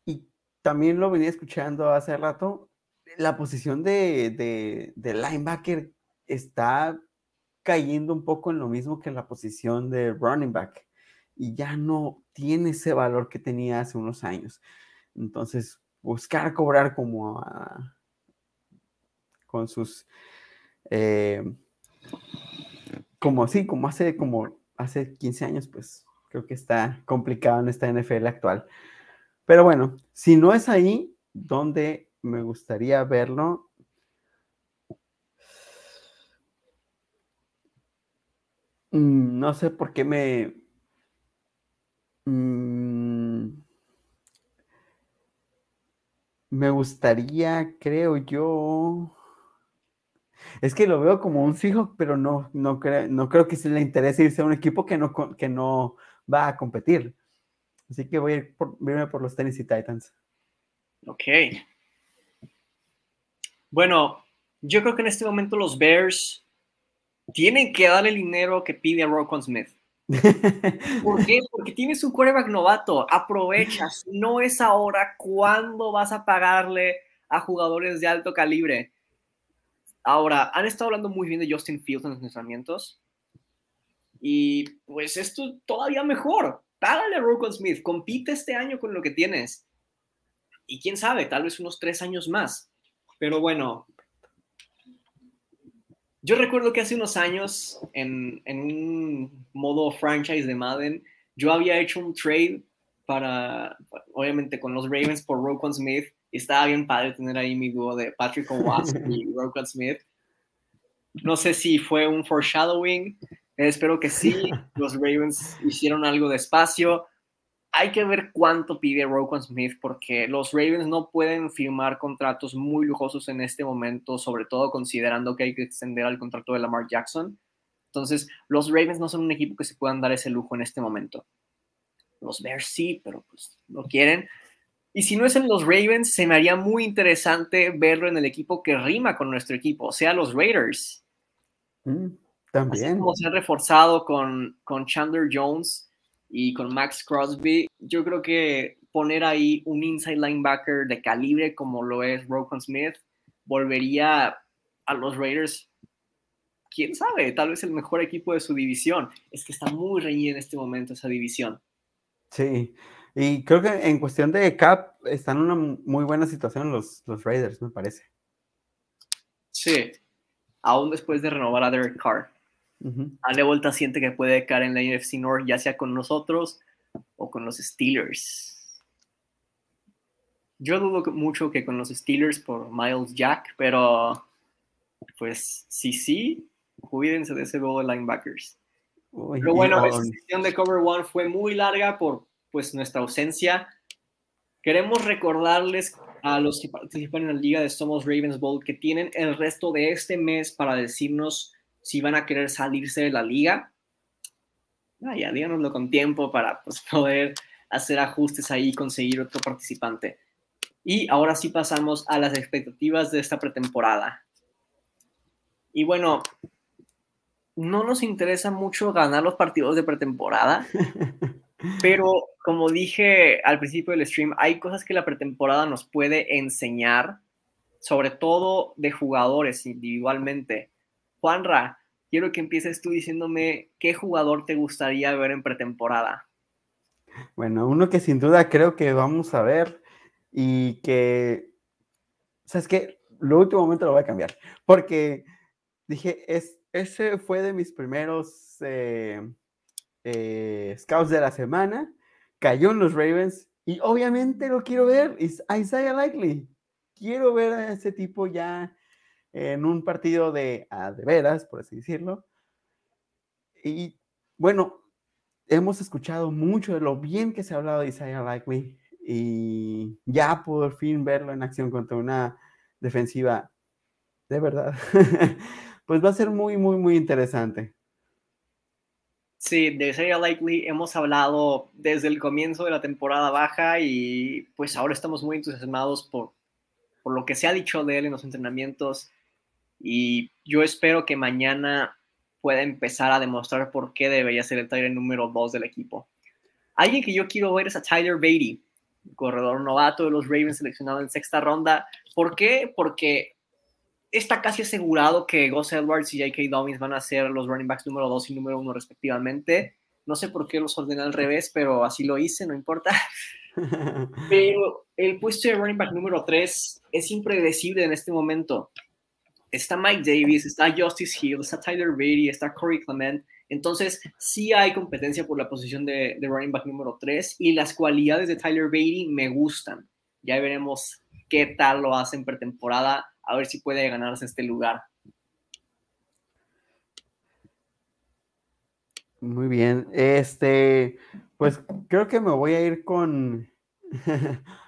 y, también lo venía escuchando hace rato. La posición de, de, de, linebacker está cayendo un poco en lo mismo que la posición de running back. Y ya no tiene ese valor que tenía hace unos años. Entonces, buscar cobrar como con sus eh, como sí, como hace como hace 15 años, pues creo que está complicado en esta NFL actual. Pero bueno, si no es ahí donde me gustaría verlo, mm, no sé por qué me... Mm, me gustaría, creo yo, es que lo veo como un fijo, pero no, no, no creo que se le interese irse a un equipo que no, que no va a competir. Así que voy a ir por, irme por los Tennessee Titans. Ok. Bueno, yo creo que en este momento los Bears tienen que darle el dinero que pide a Roquan Smith. ¿Por qué? Porque tienes un quarterback novato, aprovechas, no es ahora cuándo vas a pagarle a jugadores de alto calibre. Ahora, han estado hablando muy bien de Justin Fields en los entrenamientos. Y pues esto todavía mejor. Págale a Rocco Smith, compite este año con lo que tienes. Y quién sabe, tal vez unos tres años más. Pero bueno, yo recuerdo que hace unos años, en, en un modo franchise de Madden, yo había hecho un trade para, obviamente con los Ravens por Rocco Smith estaba bien padre tener ahí mi dúo de Patrick Owasp y Roquan Smith. No sé si fue un foreshadowing, espero que sí. Los Ravens hicieron algo de espacio. Hay que ver cuánto pide Roquan Smith porque los Ravens no pueden firmar contratos muy lujosos en este momento, sobre todo considerando que hay que extender al contrato de Lamar Jackson. Entonces, los Ravens no son un equipo que se puedan dar ese lujo en este momento. Los Bears sí, pero pues no quieren. Y si no es en los Ravens, se me haría muy interesante verlo en el equipo que rima con nuestro equipo, o sea, los Raiders. Mm, también. como se han reforzado con, con Chandler Jones y con Max Crosby, yo creo que poner ahí un inside linebacker de calibre como lo es Roquan Smith volvería a los Raiders, quién sabe, tal vez el mejor equipo de su división. Es que está muy reñida en este momento esa división. Sí, y creo que en cuestión de cap están en una muy buena situación los, los Raiders, me parece. Sí, aún después de renovar a Derek Carr. Ale Volta siente que puede caer en la NFC North, ya sea con nosotros o con los Steelers. Yo dudo mucho que con los Steelers por Miles Jack, pero pues sí, sí, cuídense de ese juego de linebackers. pero bueno, la sesión de Cover One fue muy larga por pues nuestra ausencia. Queremos recordarles a los que participan en la liga de Somos Ravens Bowl que tienen el resto de este mes para decirnos si van a querer salirse de la liga. Ah, ya, díganoslo con tiempo para pues, poder hacer ajustes ahí y conseguir otro participante. Y ahora sí pasamos a las expectativas de esta pretemporada. Y bueno, no nos interesa mucho ganar los partidos de pretemporada, pero como dije al principio del stream, hay cosas que la pretemporada nos puede enseñar, sobre todo de jugadores individualmente. Juanra, quiero que empieces tú diciéndome qué jugador te gustaría ver en pretemporada. Bueno, uno que sin duda creo que vamos a ver y que, ¿sabes qué? Lo último momento lo voy a cambiar, porque dije, es, ese fue de mis primeros eh, eh, scouts de la semana, cayó en los Ravens y obviamente lo quiero ver, es Isaiah Likely. Quiero ver a ese tipo ya en un partido de, a de veras, por así decirlo. Y bueno, hemos escuchado mucho de lo bien que se ha hablado de Isaiah Likely y ya por fin verlo en acción contra una defensiva de verdad, pues va a ser muy, muy, muy interesante. Sí, de Isaiah Likely hemos hablado desde el comienzo de la temporada baja y pues ahora estamos muy entusiasmados por, por lo que se ha dicho de él en los entrenamientos y yo espero que mañana pueda empezar a demostrar por qué debería ser el Tyler número 2 del equipo. Alguien que yo quiero ver es a Tyler Beatty, corredor novato de los Ravens seleccionado en sexta ronda. ¿Por qué? Porque está casi asegurado que Gus Edwards y J.K. Dobbins van a ser los running backs número 2 y número 1 respectivamente. No sé por qué los ordené al revés, pero así lo hice, no importa. pero el puesto de running back número 3 es impredecible en este momento. Está Mike Davis, está Justice Hill, está Tyler Beatty, está Corey Clement. Entonces, sí hay competencia por la posición de, running back número 3 y las cualidades de Tyler Beatty me gustan. Ya veremos qué tal lo hace en pretemporada, a ver si puede ganarse este lugar. Muy bien, este, pues creo que me voy a ir con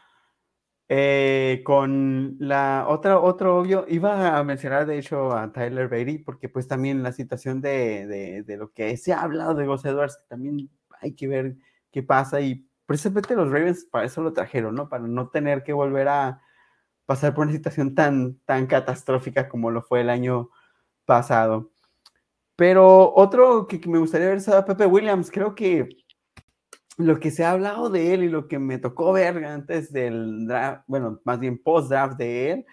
Eh, con la otra, otro obvio, iba a mencionar de hecho a Tyler Beatty, porque pues también la situación de, de, lo que se ha hablado de Gus Edwards, que también hay que ver qué pasa y precisamente los Ravens para eso lo trajeron, ¿no? Para no tener que volver a pasar por una situación tan, tan catastrófica como lo fue el año pasado. Pero otro que, que me gustaría ver es a Pepe Williams, creo que lo que se ha hablado de él y lo que me tocó ver antes del draft, bueno, más bien post-draft de él,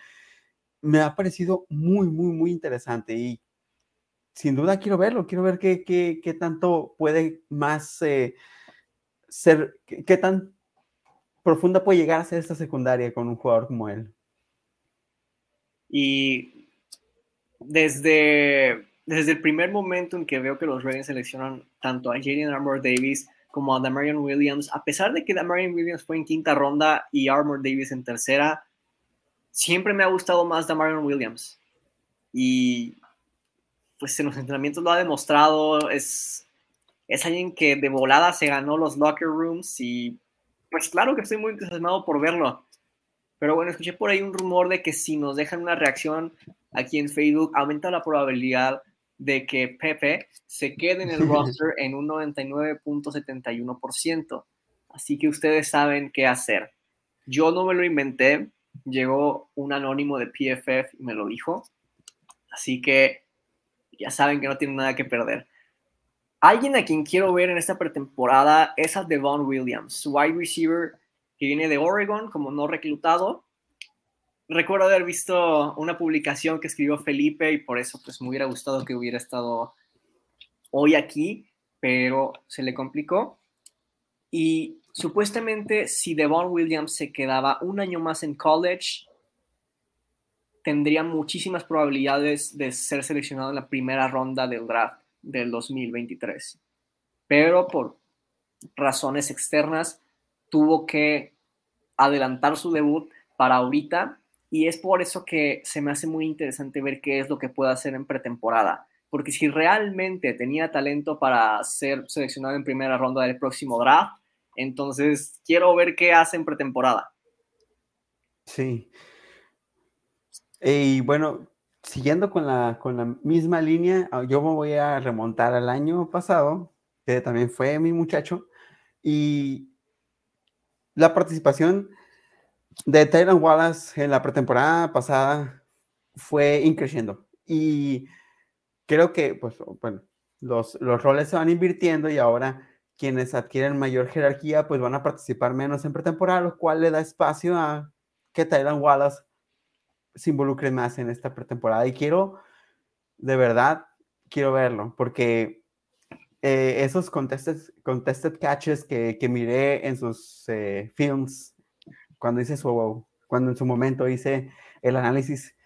me ha parecido muy, muy, muy interesante y sin duda quiero verlo, quiero ver qué, qué, qué tanto puede más eh, ser, qué, tan profunda puede llegar a ser esta secundaria con un jugador como él. Y desde, desde el primer momento en que veo que los Ravens seleccionan tanto a Jaden Armour Davis como a Damarian Williams, a pesar de que Damarian Williams fue en quinta ronda y Armour Davis en tercera, siempre me ha gustado más Damarian Williams. Y pues en los entrenamientos lo ha demostrado, es, es alguien que de volada se ganó los locker rooms y pues claro que estoy muy entusiasmado por verlo. Pero bueno, escuché por ahí un rumor de que si nos dejan una reacción aquí en Facebook, aumenta la probabilidad de que Pepe se quede en el roster en un 99.71%. Así que ustedes saben qué hacer. Yo no me lo inventé, llegó un anónimo de PFF y me lo dijo. Así que ya saben que no tienen nada que perder. Alguien a quien quiero ver en esta pretemporada es a Devon Williams, wide receiver que viene de Oregon como no reclutado recuerdo haber visto una publicación que escribió Felipe y por eso pues me hubiera gustado que hubiera estado hoy aquí, pero se le complicó. Y supuestamente si Devon Williams se quedaba un año más en college, tendría muchísimas probabilidades de ser seleccionado en la primera ronda del draft del 2023. Pero por razones externas tuvo que adelantar su debut para ahorita y es por eso que se me hace muy interesante ver qué es lo que puede hacer en pretemporada. Porque si realmente tenía talento para ser seleccionado en primera ronda del próximo draft, entonces quiero ver qué hace en pretemporada. Sí. Y bueno, siguiendo con la, con la misma línea, ah, yo me voy a remontar al año pasado, que también fue mi muchacho. Y la participación de Tyron Wallace en la pretemporada pasada fue increciendo. Y creo que, pues, bueno, los, los roles se van invirtiendo y ahora quienes adquieren mayor jerarquía, pues van a participar menos en pretemporada, lo cual le da espacio a que Tyron Wallace se involucre más en esta pretemporada. Y quiero, de verdad, quiero verlo, porque eh, esos contested, contested catches que, que miré en sus eh, films, cuando hice su, cuando en su momento hice el análisis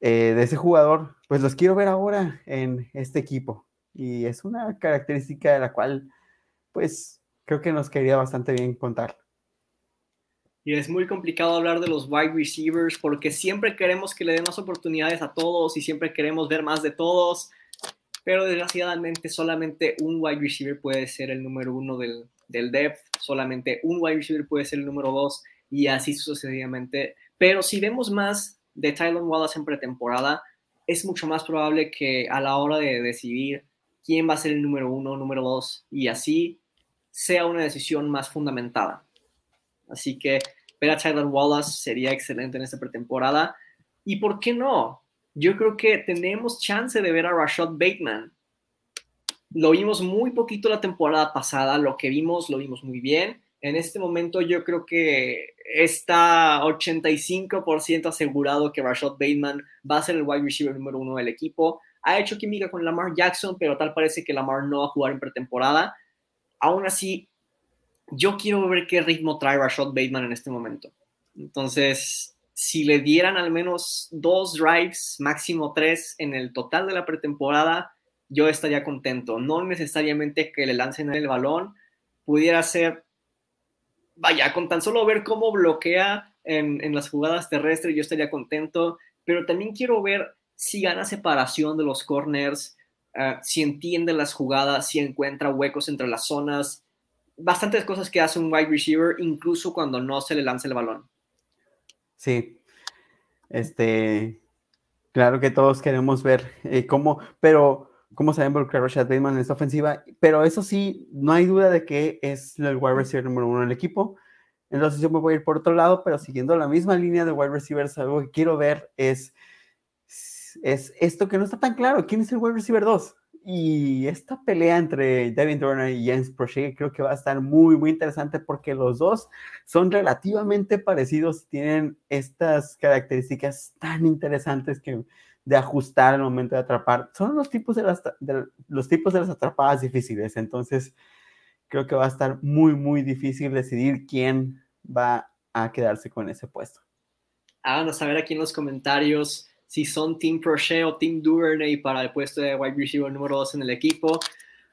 eh, de ese jugador, pues los quiero ver ahora en este equipo. Y es una característica de la cual, pues, creo que nos quería bastante bien contar. Y es muy complicado hablar de los wide receivers porque siempre queremos que le den más oportunidades a todos y siempre queremos ver más de todos. Pero desgraciadamente solamente un wide receiver puede ser el número uno del, del depth, solamente un wide receiver puede ser el número dos y así sucesivamente. Pero si vemos más de Tylon Wallace en pretemporada, es mucho más probable que a la hora de decidir quién va a ser el número uno, número dos, y así sea una decisión más fundamentada. Así que ver a Tyler Wallace sería excelente en esta pretemporada. ¿Y por qué no? Yo creo que tenemos chance de ver a Rashad Bateman. Lo vimos muy poquito la temporada pasada, lo que vimos lo vimos muy bien. En este momento yo creo que está 85% asegurado que Rashad Bateman va a ser el wide receiver número uno del equipo. Ha hecho química con Lamar Jackson, pero tal parece que Lamar no va a jugar en pretemporada. Aún así, yo quiero ver qué ritmo trae Rashad Bateman en este momento. Entonces, si le dieran al menos dos drives, máximo tres en el total de la pretemporada, yo estaría contento. No necesariamente que le lancen el balón, pudiera ser, vaya, con tan solo ver cómo bloquea en, las jugadas terrestres, yo estaría contento, pero también quiero ver si gana separación de los corners, eh, si entiende las jugadas, si encuentra huecos entre las zonas, bastantes cosas que hace un wide receiver, incluso cuando no se le lanza el balón. Sí, este, claro que todos queremos ver eh, cómo, pero cómo se va a involucrar Rashad Bateman en esta ofensiva, pero eso sí, no hay duda de que es el wide receiver número uno del equipo. Entonces yo me voy a ir por otro lado, pero siguiendo la misma línea de wide receivers, algo que quiero ver es, es esto que no está tan claro. ¿Quién es el wide receiver 2? Y esta pelea entre Devin Turner y Jens Prochet creo que va a estar muy, muy interesante porque los dos son relativamente parecidos y tienen estas características tan interesantes que de ajustar al momento de atrapar. Son los tipos de las, los tipos de las atrapadas difíciles. Entonces, creo que va a estar muy, muy difícil decidir quién va a quedarse con ese puesto. Háganos saber aquí en los comentarios si son Team Prochet o Team Duvernay para el puesto de wide receiver número 2 en el equipo.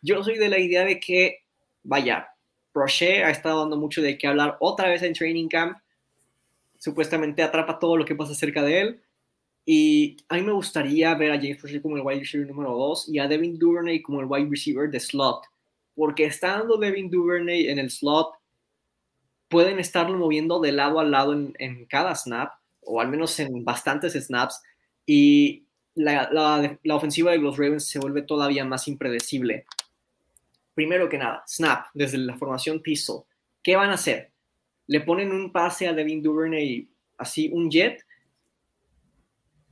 Yo soy de la idea de que, vaya, Prochet ha estado dando mucho de qué hablar otra vez en Training Camp. Supuestamente atrapa todo lo que pasa cerca de él. Y a mí me gustaría ver a James Prochet como el wide receiver número 2 y a Devin Duvernay como el wide receiver de slot. Porque estando Devin Duvernay en el slot, pueden estarlo moviendo de lado a lado en, en cada snap, o al menos en bastantes snaps, y la, la, ofensiva de los Ravens se vuelve todavía más impredecible. Primero que nada, snap, desde la formación pistol. ¿Qué van a hacer? ¿Le ponen un pase a Devin Duvernay así, un jet?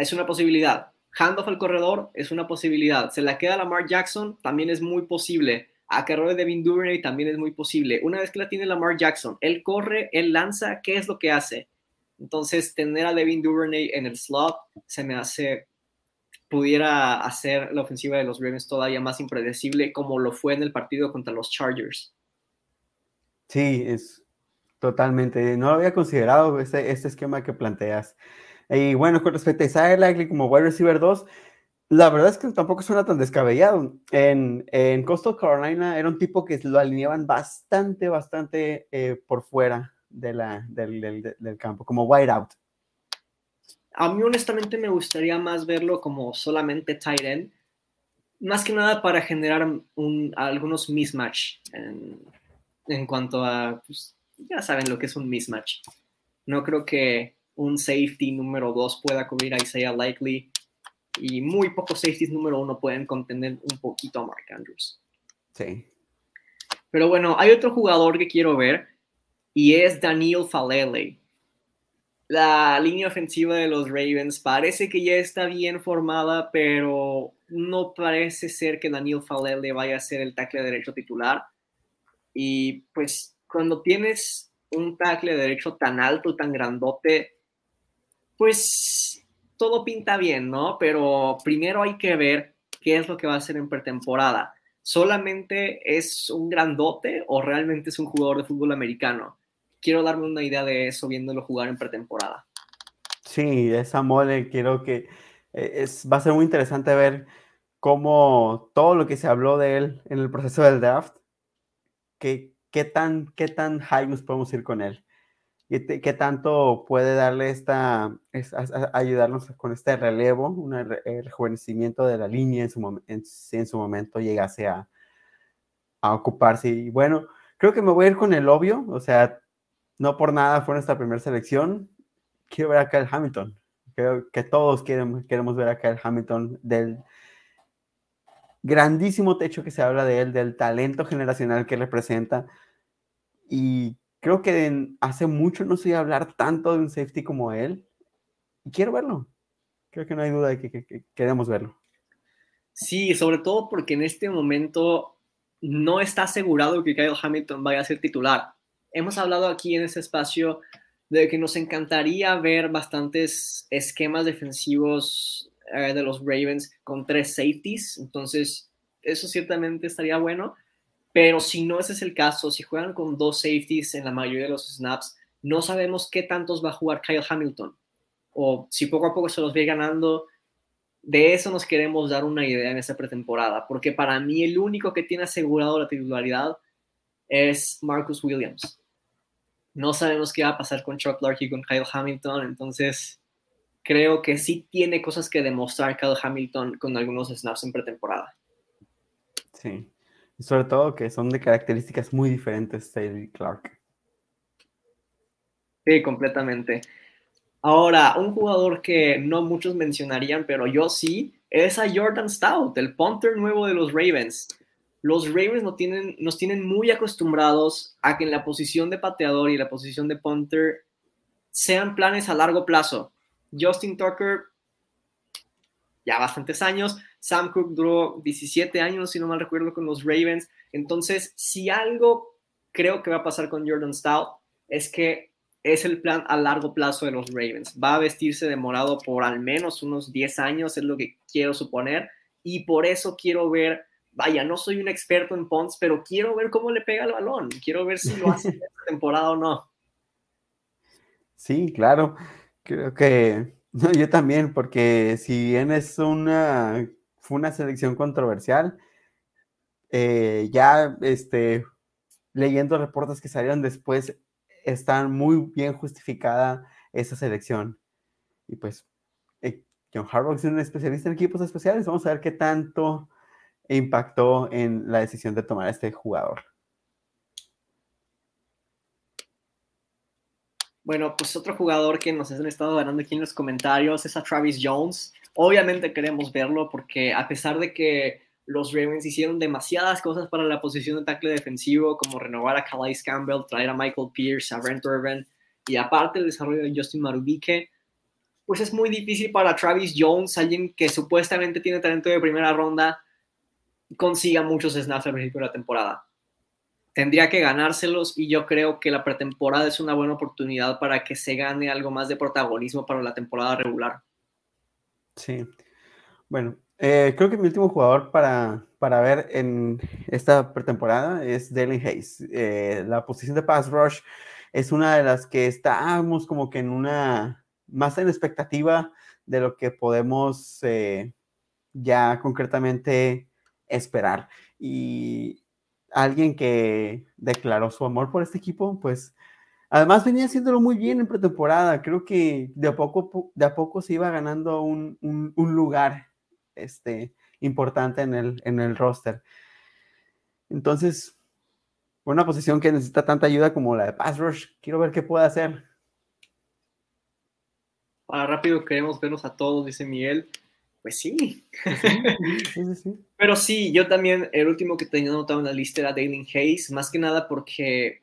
Es una posibilidad. Handoff al corredor es una posibilidad. Se la queda a Lamar Jackson, también es muy posible. A de Devin Duvernay también es muy posible. Una vez que la tiene Lamar Jackson, él corre, él lanza, ¿qué es lo que hace? Entonces, tener a Devin Duvernay en el slot se me hace, pudiera hacer la ofensiva de los Ravens todavía más impredecible como lo fue en el partido contra los Chargers. Sí, es totalmente, no lo había considerado este, este esquema que planteas. Y bueno, con respecto a Isaiah Likely como wide receiver 2, la verdad es que tampoco suena tan descabellado. En, en Coastal Carolina era un tipo que lo alineaban bastante, bastante eh, por fuera de la, del, del, campo, como wide out. A mí honestamente me gustaría más verlo como solamente tight end, más que nada para generar un, algunos mismatch en, en cuanto a, pues, ya saben lo que es un mismatch. No creo que un safety número 2 pueda cubrir a Isaiah Likely y muy pocos safeties número 1 pueden contener un poquito a Mark Andrews. Sí, Pero bueno, hay otro jugador que quiero ver y es Daniel Falele. La línea ofensiva de los Ravens parece que ya está bien formada, pero no parece ser que Daniel Falele vaya a ser el tackle derecho titular. Y pues cuando tienes un tackle derecho tan alto, tan grandote, pues todo pinta bien, ¿no? Pero primero hay que ver qué es lo que va a hacer en pretemporada. ¿Solamente es un grandote o realmente es un jugador de fútbol americano? Quiero darme una idea de eso viéndolo jugar en pretemporada. Sí, esa mole, quiero que eh, es, va a ser muy interesante ver cómo todo lo que se habló de él en el proceso del draft, qué, qué, tan, qué tan high nos podemos ir con él. Qué tanto puede darle esta, ayudarnos con este relevo, un rejuvenecimiento de la línea en su, en, en su momento llegase a, a ocuparse. Y bueno, creo que me voy a ir con el obvio, o sea, no por nada fue nuestra primera selección. Quiero ver a Kyle Hamilton. Creo que todos queremos, queremos ver a Kyle Hamilton del grandísimo techo que se habla de él, del talento generacional que representa. Y creo que hace mucho no sé hablar tanto de un safety como él. Y quiero verlo. Creo que no hay duda de que, queremos verlo. Sí, sobre todo porque en este momento no está asegurado que Kyle Hamilton vaya a ser titular. Hemos hablado aquí en ese espacio de que nos encantaría ver bastantes esquemas defensivos eh, de los Ravens con tres safeties. Entonces, eso ciertamente estaría bueno. Pero si no ese es el caso, si juegan con dos safeties en la mayoría de los snaps, no sabemos qué tantos va a jugar Kyle Hamilton. O si poco a poco se los ve ganando. De eso nos queremos dar una idea en esta pretemporada. Porque para mí el único que tiene asegurado la titularidad es Marcus Williams. No sabemos qué va a pasar con Chuck Clark y con Kyle Hamilton. Entonces, creo que sí tiene cosas que demostrar Kyle Hamilton con algunos snaps en pretemporada. Sí, y sobre todo que son de características muy diferentes Taylor Clark. Sí, completamente. Ahora, un jugador que no muchos mencionarían, pero yo sí, es a Jordan Stout, el punter nuevo de los Ravens. Los Ravens nos tienen, nos tienen muy acostumbrados a que en la posición de pateador y la posición de punter sean planes a largo plazo. Justin Tucker, ya bastantes años. Sam Cook duró 17 años, si no mal recuerdo, con los Ravens. Entonces, si algo creo que va a pasar con Jordan Stout, es que es el plan a largo plazo de los Ravens. Va a vestirse de morado por al menos unos 10 años, es lo que quiero suponer. Y por eso quiero ver, vaya, no soy un experto en punts, pero quiero ver cómo le pega el balón. Quiero ver si lo hace esta temporada o no. Sí, claro. Creo que yo también, porque si bien es una, fue una selección controversial, eh, ya este, leyendo reportes que salieron después, están muy bien justificada esa selección. Y pues, eh, John Harbaugh es un especialista en equipos especiales. Vamos a ver qué tanto impactó en la decisión de tomar a este jugador. Bueno, pues otro jugador que nos han estado ganando aquí en los comentarios es a Travis Jones. Obviamente queremos verlo porque a pesar de que los Ravens hicieron demasiadas cosas para la posición de tackle defensivo, como renovar a Calais Campbell, traer a Michael Pierce, a Brent Irvin, y aparte el desarrollo de Justin Marubique, pues es muy difícil para Travis Jones, alguien que supuestamente tiene talento de primera ronda, consiga muchos snaps al principio de la temporada tendría que ganárselos y yo creo que la pretemporada es una buena oportunidad para que se gane algo más de protagonismo para la temporada regular. Sí. Bueno, eh, creo que mi último jugador para, para ver en esta pretemporada es Dylan Hayes. Eh, la posición de pass rush es una de las que estamos como que en una, más en expectativa de lo que podemos eh, ya concretamente esperar. Y alguien que declaró su amor por este equipo, pues además venía haciéndolo muy bien en pretemporada. Creo que de a poco, de a poco se iba ganando un, lugar este, importante en el, en el roster. Entonces, una posición que necesita tanta ayuda como la de Pass Rush, quiero ver qué puede hacer. Para rápido queremos vernos a todos, dice Miguel. Pues sí. Pero sí, yo también, el último que tenía anotado en la lista era Dalen Hayes, más que nada porque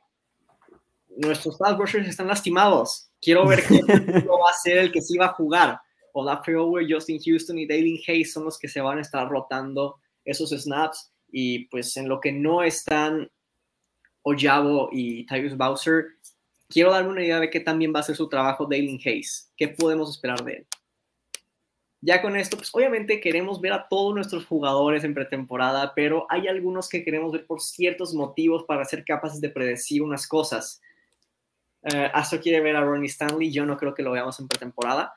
nuestros pass rushers están lastimados. Quiero ver qué va a ser el que sí va a jugar. Olaf Over, Justin Houston y Dalen Hayes son los que se van a estar rotando esos snaps. Y pues en lo que no están Ojabo y Tyrus Bowser, quiero darme una idea de qué también va a ser su trabajo Dalen Hayes. ¿Qué podemos esperar de él? Ya con esto, pues obviamente queremos ver a todos nuestros jugadores en pretemporada, pero hay algunos que queremos ver por ciertos motivos para ser capaces de predecir unas cosas. Uh, Astro quiere ver a Ronnie Stanley, yo no creo que lo veamos en pretemporada,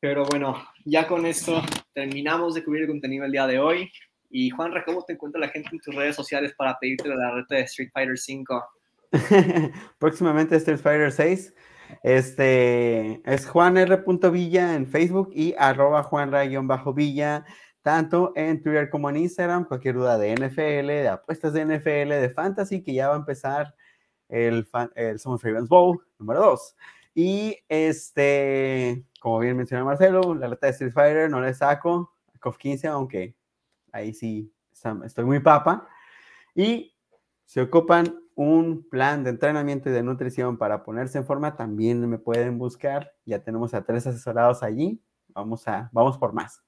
pero bueno, ya con esto terminamos de cubrir el contenido el día de hoy. Y Juan, ¿cómo te encuentra la gente en tus redes sociales para pedirte la reta de Street Fighter 5? Próximamente Street Fighter 6. Este es Juan R. Villa en Facebook y arroba Juan Villa, tanto en Twitter como en Instagram. Cualquier duda de NFL, de apuestas de NFL, de fantasy, que ya va a empezar el, el Somos Ravens Bowl número 2. Y este, como bien mencionó Marcelo, la lata de Street Fighter no le saco COF 15, aunque ahí sí estoy muy papa. Y se ocupan un plan de entrenamiento y de nutrición para ponerse en forma, también me pueden buscar. Ya tenemos a tres asesorados allí. Vamos, a, vamos por más.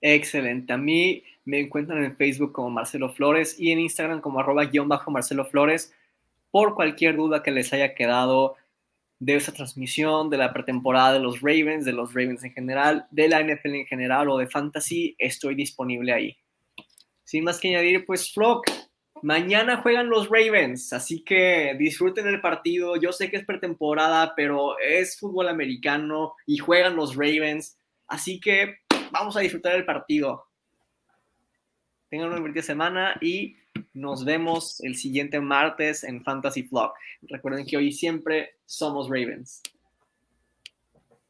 Excelente. A mí me encuentran en Facebook como Marcelo Flores y en Instagram como arroba guion bajo Marcelo Flores por cualquier duda que les haya quedado de esa transmisión, de la pretemporada de los Ravens, de los Ravens en general, de la NFL en general o de Fantasy, estoy disponible ahí. Sin más que añadir, pues Flock, mañana juegan los Ravens, así que disfruten el partido. Yo sé que es pretemporada, pero es fútbol americano y juegan los Ravens, así que vamos a disfrutar el partido. Tengan una divertida semana y nos vemos el siguiente martes en Fantasy Flock. Recuerden que hoy siempre somos Ravens.